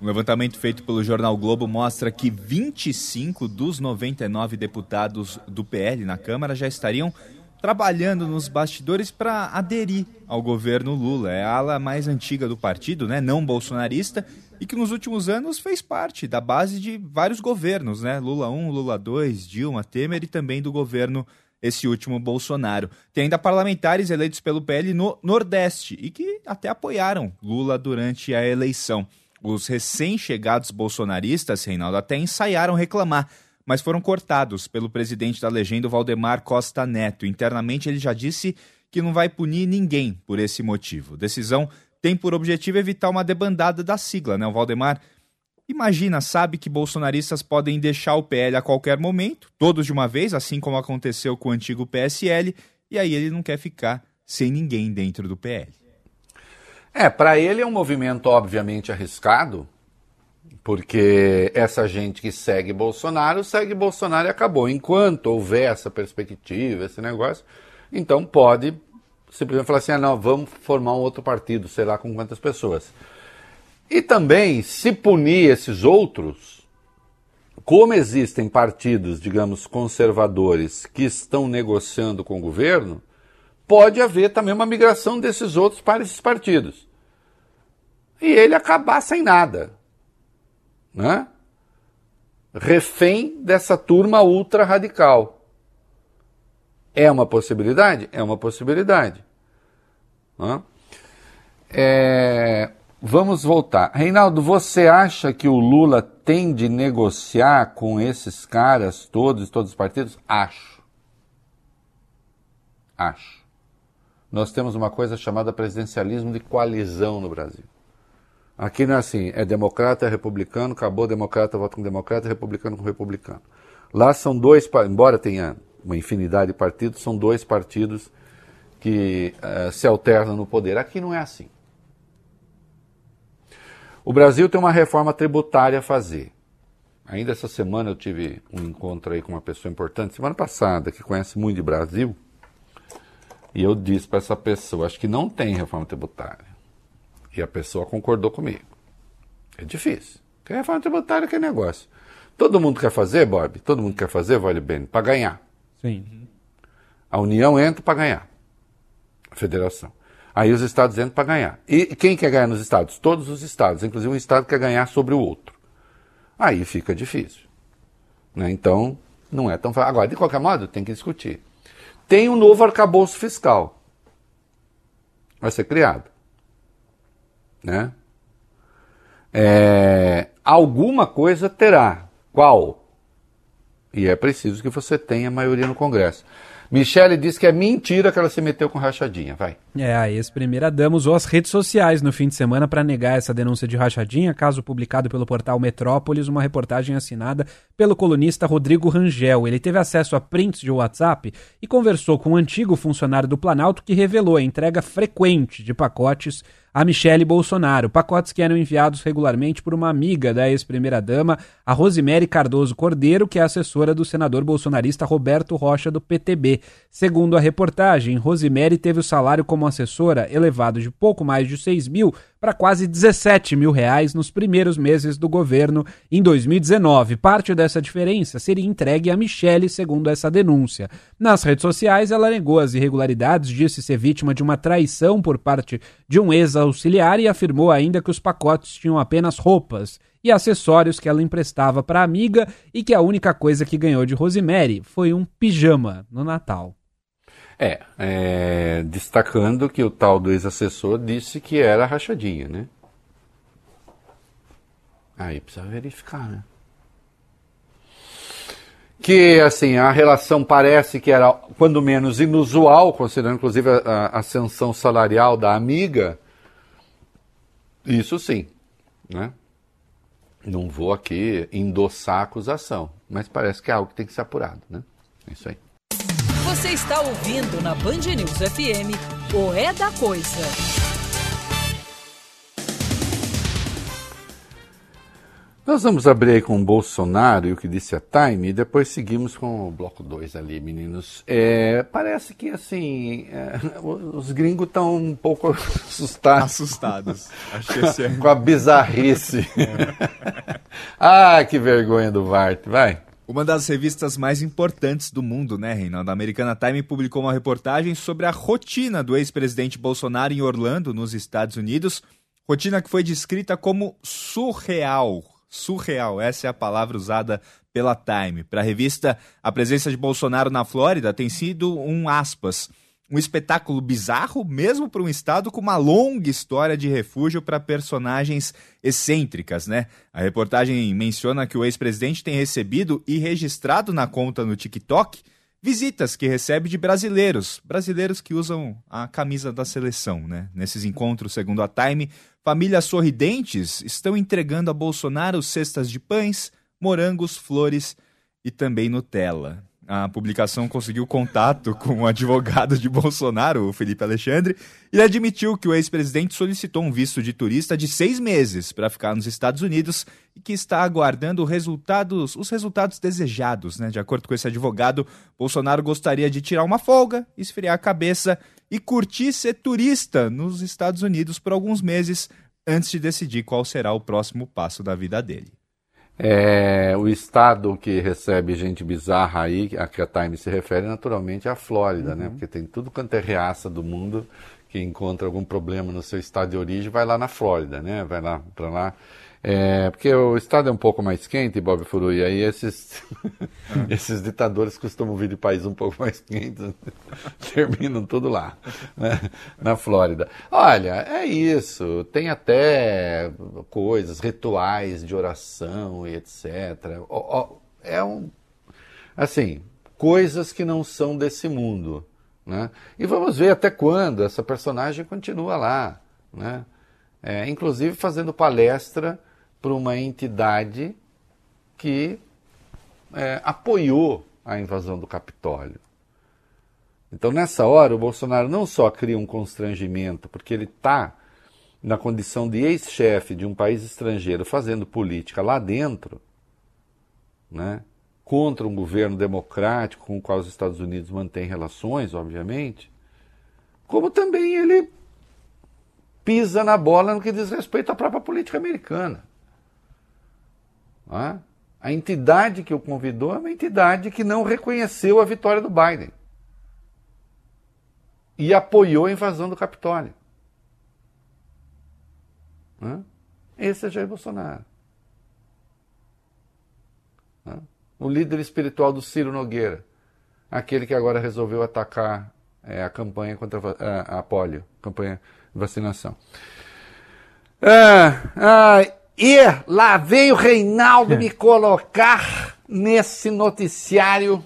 Um levantamento feito pelo jornal Globo mostra que 25 dos 99 deputados do PL na Câmara já estariam trabalhando nos bastidores para aderir ao governo Lula. É a ala mais antiga do partido, né, não bolsonarista, e que nos últimos anos fez parte da base de vários governos, né? Lula 1, Lula 2, Dilma, Temer e também do governo esse último Bolsonaro. Tem ainda parlamentares eleitos pelo PL no Nordeste e que até apoiaram Lula durante a eleição. Os recém-chegados bolsonaristas, Reinaldo, até ensaiaram reclamar, mas foram cortados pelo presidente da legenda, Valdemar Costa Neto. Internamente, ele já disse que não vai punir ninguém por esse motivo. Decisão tem por objetivo evitar uma debandada da sigla, né? O Valdemar imagina, sabe que bolsonaristas podem deixar o PL a qualquer momento, todos de uma vez, assim como aconteceu com o antigo PSL, e aí ele não quer ficar sem ninguém dentro do PL. É, para ele é um movimento obviamente arriscado, porque essa gente que segue Bolsonaro, segue Bolsonaro e acabou. Enquanto houver essa perspectiva, esse negócio, então pode simplesmente falar assim: ah, não, vamos formar um outro partido, sei lá com quantas pessoas. E também, se punir esses outros, como existem partidos, digamos, conservadores que estão negociando com o governo, pode haver também uma migração desses outros para esses partidos. E ele acabar sem nada. Né? Refém dessa turma ultra radical. É uma possibilidade? É uma possibilidade. Né? É, vamos voltar. Reinaldo, você acha que o Lula tem de negociar com esses caras todos, todos os partidos? Acho. Acho. Nós temos uma coisa chamada presidencialismo de coalizão no Brasil. Aqui não é assim, é democrata, é republicano, acabou democrata, vota com democrata, republicano com republicano. Lá são dois, embora tenha uma infinidade de partidos, são dois partidos que uh, se alternam no poder. Aqui não é assim. O Brasil tem uma reforma tributária a fazer. Ainda essa semana eu tive um encontro aí com uma pessoa importante, semana passada, que conhece muito de Brasil, e eu disse para essa pessoa, acho que não tem reforma tributária. E a pessoa concordou comigo. É difícil. Porque reforma tributária que é negócio. Todo mundo quer fazer, Bob? Todo mundo quer fazer, vale bem, para ganhar. Sim. A União entra para ganhar. A federação. Aí os estados entram para ganhar. E quem quer ganhar nos estados? Todos os estados. Inclusive um estado quer ganhar sobre o outro. Aí fica difícil. Né? Então, não é tão fácil. Agora, de qualquer modo, tem que discutir. Tem um novo arcabouço fiscal. Vai ser criado. Né? É, alguma coisa terá. Qual? E é preciso que você tenha maioria no Congresso. Michele disse que é mentira que ela se meteu com rachadinha. Vai. É, a ex-primeira-dama usou as redes sociais no fim de semana para negar essa denúncia de rachadinha, caso publicado pelo portal Metrópolis, uma reportagem assinada pelo colunista Rodrigo Rangel. Ele teve acesso a prints de WhatsApp e conversou com um antigo funcionário do Planalto que revelou a entrega frequente de pacotes a Michele Bolsonaro, pacotes que eram enviados regularmente por uma amiga da ex-primeira-dama, a Rosemary Cardoso Cordeiro, que é assessora do senador bolsonarista Roberto Rocha do PTB. Segundo a reportagem, Rosemary teve o salário como assessora elevado de pouco mais de 6 mil para quase 17 mil reais nos primeiros meses do governo em 2019. Parte dessa diferença seria entregue a Michele, segundo essa denúncia. Nas redes sociais, ela negou as irregularidades, disse ser vítima de uma traição por parte de um ex-auxiliar e afirmou ainda que os pacotes tinham apenas roupas e acessórios que ela emprestava para a amiga e que a única coisa que ganhou de Rosemary foi um pijama no Natal. É, é, destacando que o tal do ex-assessor disse que era rachadinha, né? Aí precisa verificar, né? Que, assim, a relação parece que era, quando menos, inusual, considerando inclusive a, a ascensão salarial da amiga. Isso sim, né? Não vou aqui endossar a acusação, mas parece que é algo que tem que ser apurado, né? É isso aí. Você está ouvindo na Band News FM o É da Coisa. Nós vamos abrir aí com o Bolsonaro e o que disse a Time e depois seguimos com o bloco 2 ali, meninos. É, parece que assim, é, os gringos estão um pouco assustados. Assustados. Acho que esse é... com a bizarrice. É. ah, que vergonha do Vart, vai. Uma das revistas mais importantes do mundo, né, Reinaldo? A Americana Time publicou uma reportagem sobre a rotina do ex-presidente Bolsonaro em Orlando, nos Estados Unidos. Rotina que foi descrita como surreal. Surreal, essa é a palavra usada pela Time. Para a revista, a presença de Bolsonaro na Flórida tem sido um aspas um espetáculo bizarro, mesmo para um estado com uma longa história de refúgio para personagens excêntricas, né? A reportagem menciona que o ex-presidente tem recebido e registrado na conta no TikTok visitas que recebe de brasileiros, brasileiros que usam a camisa da seleção, né? Nesses encontros, segundo a Time, famílias sorridentes estão entregando a Bolsonaro cestas de pães, morangos, flores e também Nutella a publicação conseguiu contato com o advogado de Bolsonaro, o Felipe Alexandre, e admitiu que o ex-presidente solicitou um visto de turista de seis meses para ficar nos Estados Unidos e que está aguardando resultados, os resultados desejados. Né? De acordo com esse advogado, Bolsonaro gostaria de tirar uma folga, esfriar a cabeça e curtir ser turista nos Estados Unidos por alguns meses antes de decidir qual será o próximo passo da vida dele. É, o estado que recebe gente bizarra aí, a que a Time se refere, naturalmente é a Flórida, né? uhum. né? Porque tem tudo quanto é reaça do mundo que encontra algum problema no seu estado de origem, vai lá na Flórida, né? Vai lá para lá é, porque o estado é um pouco mais quente, Bob Furu, e aí esses, esses ditadores costumam vir de países um pouco mais quentes, terminam tudo lá, né, na Flórida. Olha, é isso, tem até coisas, rituais de oração e etc. É um, assim, coisas que não são desse mundo. Né? E vamos ver até quando essa personagem continua lá. Né? É, inclusive fazendo palestra para uma entidade que é, apoiou a invasão do Capitólio. Então, nessa hora, o Bolsonaro não só cria um constrangimento, porque ele está na condição de ex-chefe de um país estrangeiro fazendo política lá dentro, né, contra um governo democrático com o qual os Estados Unidos mantêm relações, obviamente, como também ele pisa na bola no que diz respeito à própria política americana. A entidade que o convidou é uma entidade que não reconheceu a vitória do Biden e apoiou a invasão do Capitólio. Esse é Jair Bolsonaro. O líder espiritual do Ciro Nogueira, aquele que agora resolveu atacar é, a campanha contra a, a polio, campanha de vacinação. Ah, ah, e lá veio o Reinaldo me colocar nesse noticiário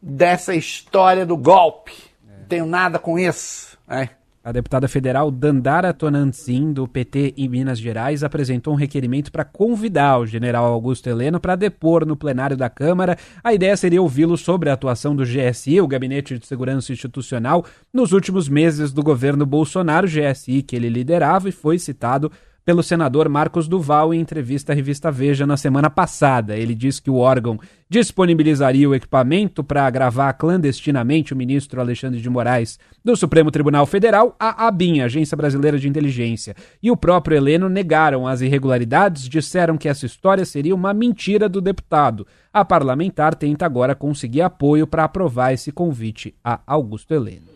dessa história do golpe. Não tenho nada com isso. É. A deputada federal Dandara Tonantzin, do PT em Minas Gerais, apresentou um requerimento para convidar o general Augusto Heleno para depor no plenário da Câmara. A ideia seria ouvi-lo sobre a atuação do GSI, o Gabinete de Segurança Institucional, nos últimos meses do governo Bolsonaro, GSI que ele liderava e foi citado pelo senador Marcos Duval em entrevista à revista Veja na semana passada. Ele diz que o órgão disponibilizaria o equipamento para gravar clandestinamente o ministro Alexandre de Moraes do Supremo Tribunal Federal, a ABIN, Agência Brasileira de Inteligência, e o próprio Heleno negaram as irregularidades, disseram que essa história seria uma mentira do deputado. A parlamentar tenta agora conseguir apoio para aprovar esse convite a Augusto Heleno.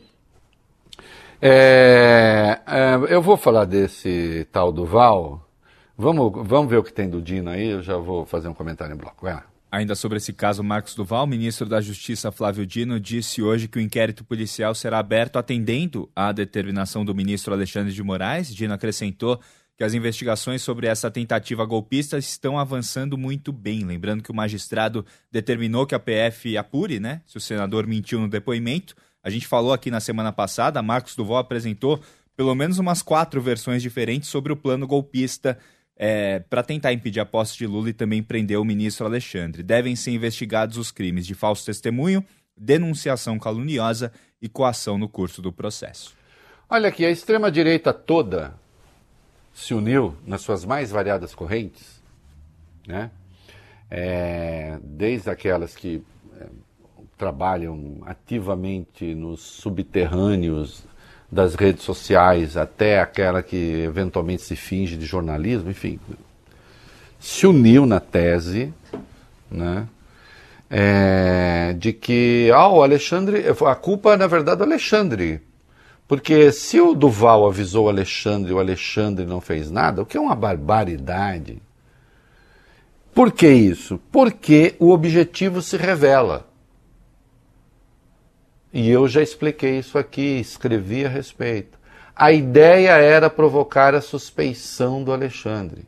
É, é, eu vou falar desse tal do Val. Vamos, vamos ver o que tem do Dino aí, eu já vou fazer um comentário em bloco. Lá. Ainda sobre esse caso Marcos Duval, ministro da Justiça Flávio Dino disse hoje que o inquérito policial será aberto atendendo à determinação do ministro Alexandre de Moraes. Dino acrescentou que as investigações sobre essa tentativa golpista estão avançando muito bem. Lembrando que o magistrado determinou que a PF apure, né, se o senador mentiu no depoimento. A gente falou aqui na semana passada, Marcos Duval apresentou pelo menos umas quatro versões diferentes sobre o plano golpista é, para tentar impedir a posse de Lula e também prender o ministro Alexandre. Devem ser investigados os crimes de falso testemunho, denunciação caluniosa e coação no curso do processo. Olha aqui, a extrema-direita toda se uniu nas suas mais variadas correntes, né? É, desde aquelas que trabalham ativamente nos subterrâneos das redes sociais, até aquela que eventualmente se finge de jornalismo, enfim, se uniu na tese né, é, de que ah, o Alexandre, a culpa na verdade do Alexandre, Porque se o Duval avisou o Alexandre e o Alexandre não fez nada, o que é uma barbaridade. Por que isso? Porque o objetivo se revela. E eu já expliquei isso aqui, escrevi a respeito. A ideia era provocar a suspeição do Alexandre.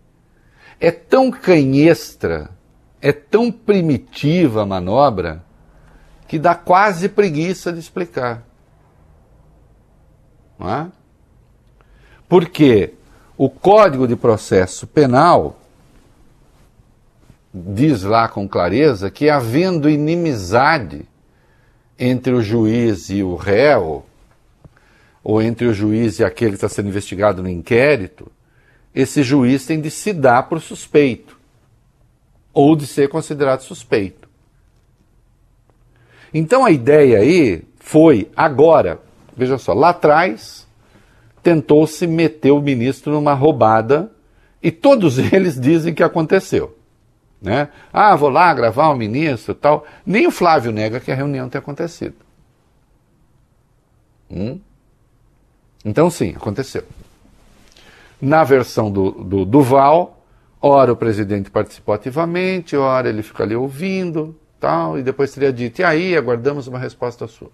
É tão canhestra, é tão primitiva a manobra, que dá quase preguiça de explicar. Não é? Porque o Código de Processo Penal diz lá com clareza que, havendo inimizade entre o juiz e o réu, ou entre o juiz e aquele que está sendo investigado no inquérito, esse juiz tem de se dar por suspeito, ou de ser considerado suspeito. Então a ideia aí foi, agora, veja só, lá atrás tentou-se meter o ministro numa roubada e todos eles dizem que aconteceu. Né? Ah, vou lá gravar o ministro tal. Nem o Flávio nega que a reunião tenha acontecido. Hum? Então, sim, aconteceu. Na versão do, do Duval, ora o presidente participou ativamente, ora ele fica ali ouvindo, tal, e depois teria dito, e aí, aguardamos uma resposta sua.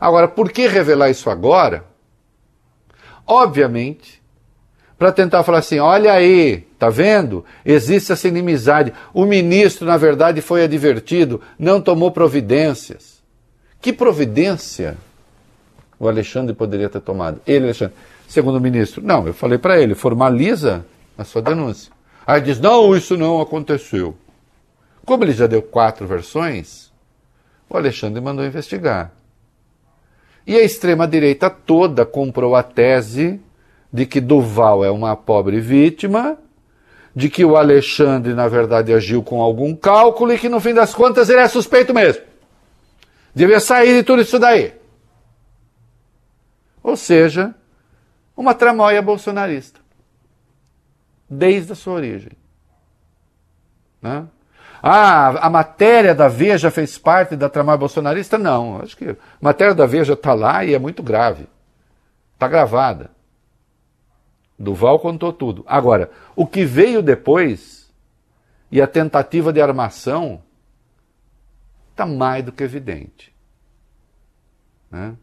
Agora, por que revelar isso agora? Obviamente, para tentar falar assim: olha aí, tá vendo? Existe essa inimizade. O ministro, na verdade, foi advertido, não tomou providências. Que providência o Alexandre poderia ter tomado? Ele, Alexandre. Segundo o ministro, não, eu falei para ele, formaliza a sua denúncia. Aí diz: não, isso não aconteceu. Como ele já deu quatro versões, o Alexandre mandou investigar. E a extrema-direita toda comprou a tese de que Duval é uma pobre vítima, de que o Alexandre, na verdade, agiu com algum cálculo e que, no fim das contas, ele é suspeito mesmo. Devia sair de tudo isso daí. Ou seja, uma tramóia bolsonarista. Desde a sua origem. Né? Ah, a matéria da Veja fez parte da tramóia bolsonarista? Não, acho que a matéria da Veja está lá e é muito grave. Está gravada. Duval contou tudo. Agora, o que veio depois e a tentativa de armação está mais do que evidente. Né?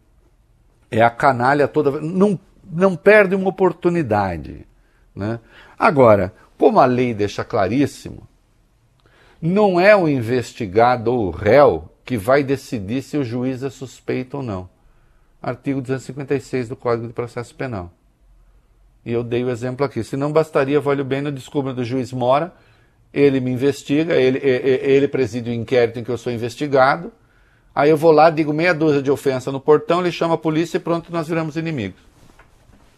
É a canalha toda. Não, não perde uma oportunidade. Né? Agora, como a lei deixa claríssimo, não é o investigado ou o réu que vai decidir se o juiz é suspeito ou não. Artigo 256 do Código de Processo Penal. E eu dei o exemplo aqui. Se não bastaria, vale bem no descubra do juiz Mora, ele me investiga, ele, ele preside o inquérito em que eu sou investigado. Aí eu vou lá, digo meia dúzia de ofensa no portão, ele chama a polícia e pronto, nós viramos inimigos.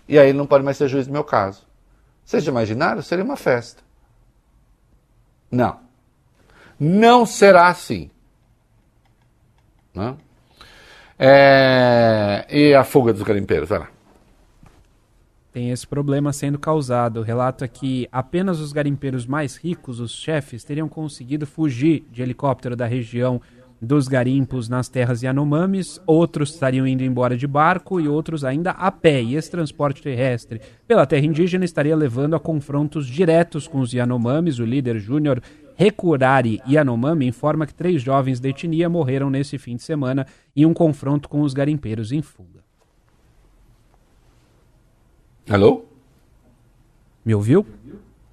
E aí ele não pode mais ser juiz do meu caso. Vocês já imaginaram? Seria uma festa. Não. Não será assim. Não? É... E a fuga dos garimpeiros? Vai lá tem esse problema sendo causado. O relato é que apenas os garimpeiros mais ricos, os chefes, teriam conseguido fugir de helicóptero da região dos garimpos nas terras Yanomamis, outros estariam indo embora de barco e outros ainda a pé. E esse transporte terrestre pela terra indígena estaria levando a confrontos diretos com os Yanomamis. O líder júnior Rekurari Yanomami informa que três jovens de etnia morreram nesse fim de semana em um confronto com os garimpeiros em fuga. Alô? Me ouviu?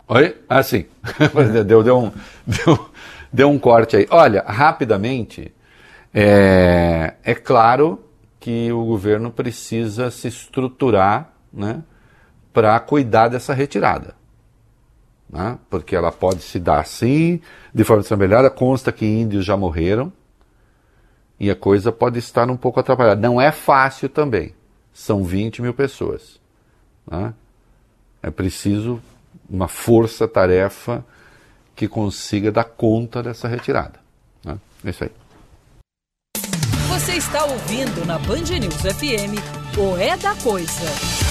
Oi? Ah, sim. deu, deu, um, deu, deu um corte aí. Olha, rapidamente, é, é claro que o governo precisa se estruturar né, para cuidar dessa retirada. Né? Porque ela pode se dar assim, de forma destrambelhada. Consta que índios já morreram e a coisa pode estar um pouco atrapalhada. Não é fácil também. São 20 mil pessoas. Né? É preciso uma força-tarefa que consiga dar conta dessa retirada. Né? É isso aí. Você está ouvindo na Band News FM o É da Coisa.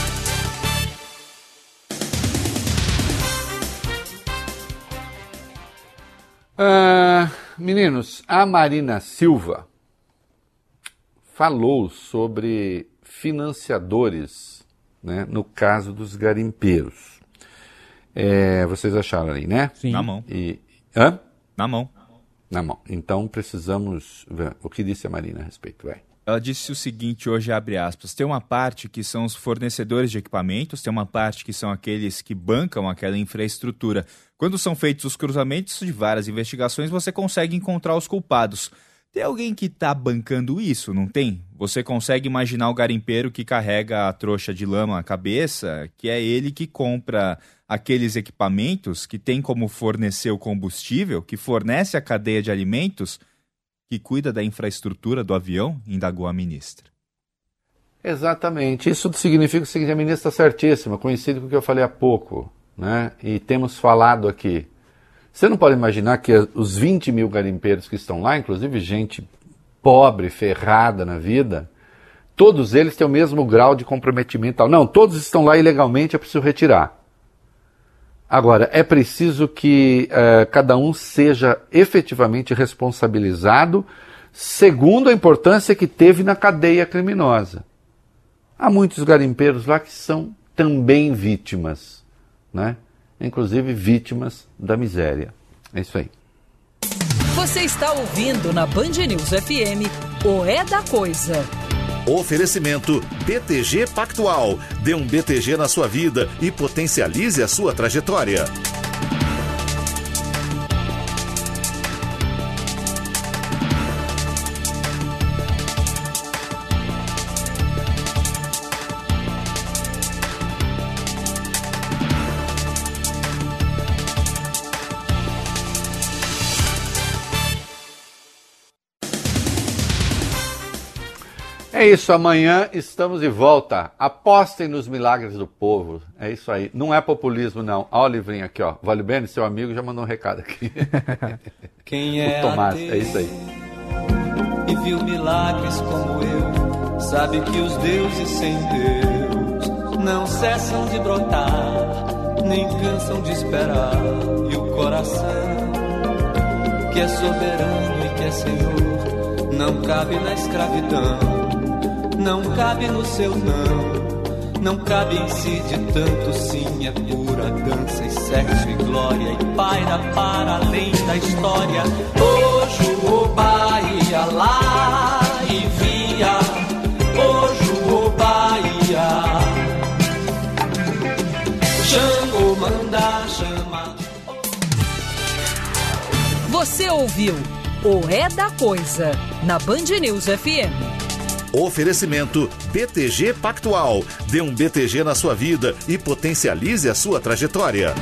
Uh, meninos, a Marina Silva falou sobre financiadores, né, no caso dos garimpeiros. É, vocês acharam aí, né? Sim. Na mão. E, hã? Na mão. Na mão. Então precisamos ver o que disse a Marina a respeito. Vai. Ela disse o seguinte, hoje abre aspas, tem uma parte que são os fornecedores de equipamentos, tem uma parte que são aqueles que bancam aquela infraestrutura. Quando são feitos os cruzamentos de várias investigações, você consegue encontrar os culpados. Tem alguém que está bancando isso, não tem? Você consegue imaginar o garimpeiro que carrega a trouxa de lama à cabeça, que é ele que compra aqueles equipamentos, que tem como fornecer o combustível, que fornece a cadeia de alimentos, que cuida da infraestrutura do avião, indagou a ministra. Exatamente. Isso significa o seguinte: a ministra certíssima, coincide com o que eu falei há pouco, né? e temos falado aqui. Você não pode imaginar que os 20 mil garimpeiros que estão lá, inclusive gente pobre, ferrada na vida, todos eles têm o mesmo grau de comprometimento. Não, todos estão lá ilegalmente, é preciso retirar. Agora, é preciso que uh, cada um seja efetivamente responsabilizado segundo a importância que teve na cadeia criminosa. Há muitos garimpeiros lá que são também vítimas, né? Inclusive vítimas da miséria. É isso aí. Você está ouvindo na Band News FM o É da Coisa. Oferecimento BTG Pactual. Dê um BTG na sua vida e potencialize a sua trajetória. É isso, amanhã estamos de volta. Apostem nos milagres do povo. É isso aí. Não é populismo, não. Olha o livrinho aqui, ó. Vale bem, seu amigo já mandou um recado aqui. Quem é o Tomás, é isso aí. E viu milagres como eu, sabe que os deuses sem Deus não cessam de brotar, nem cansam de esperar. E o coração, que é soberano e que é Senhor, não cabe na escravidão não cabe no seu não. Não cabe em si de tanto sim, é pura dança e sexo e glória e paira para além da história. Hoje o Bahia lá e via, hoje o Bahia. Xangô manda chama. Você ouviu o É da Coisa na Band News FM. Oferecimento BTG Pactual. Dê um BTG na sua vida e potencialize a sua trajetória.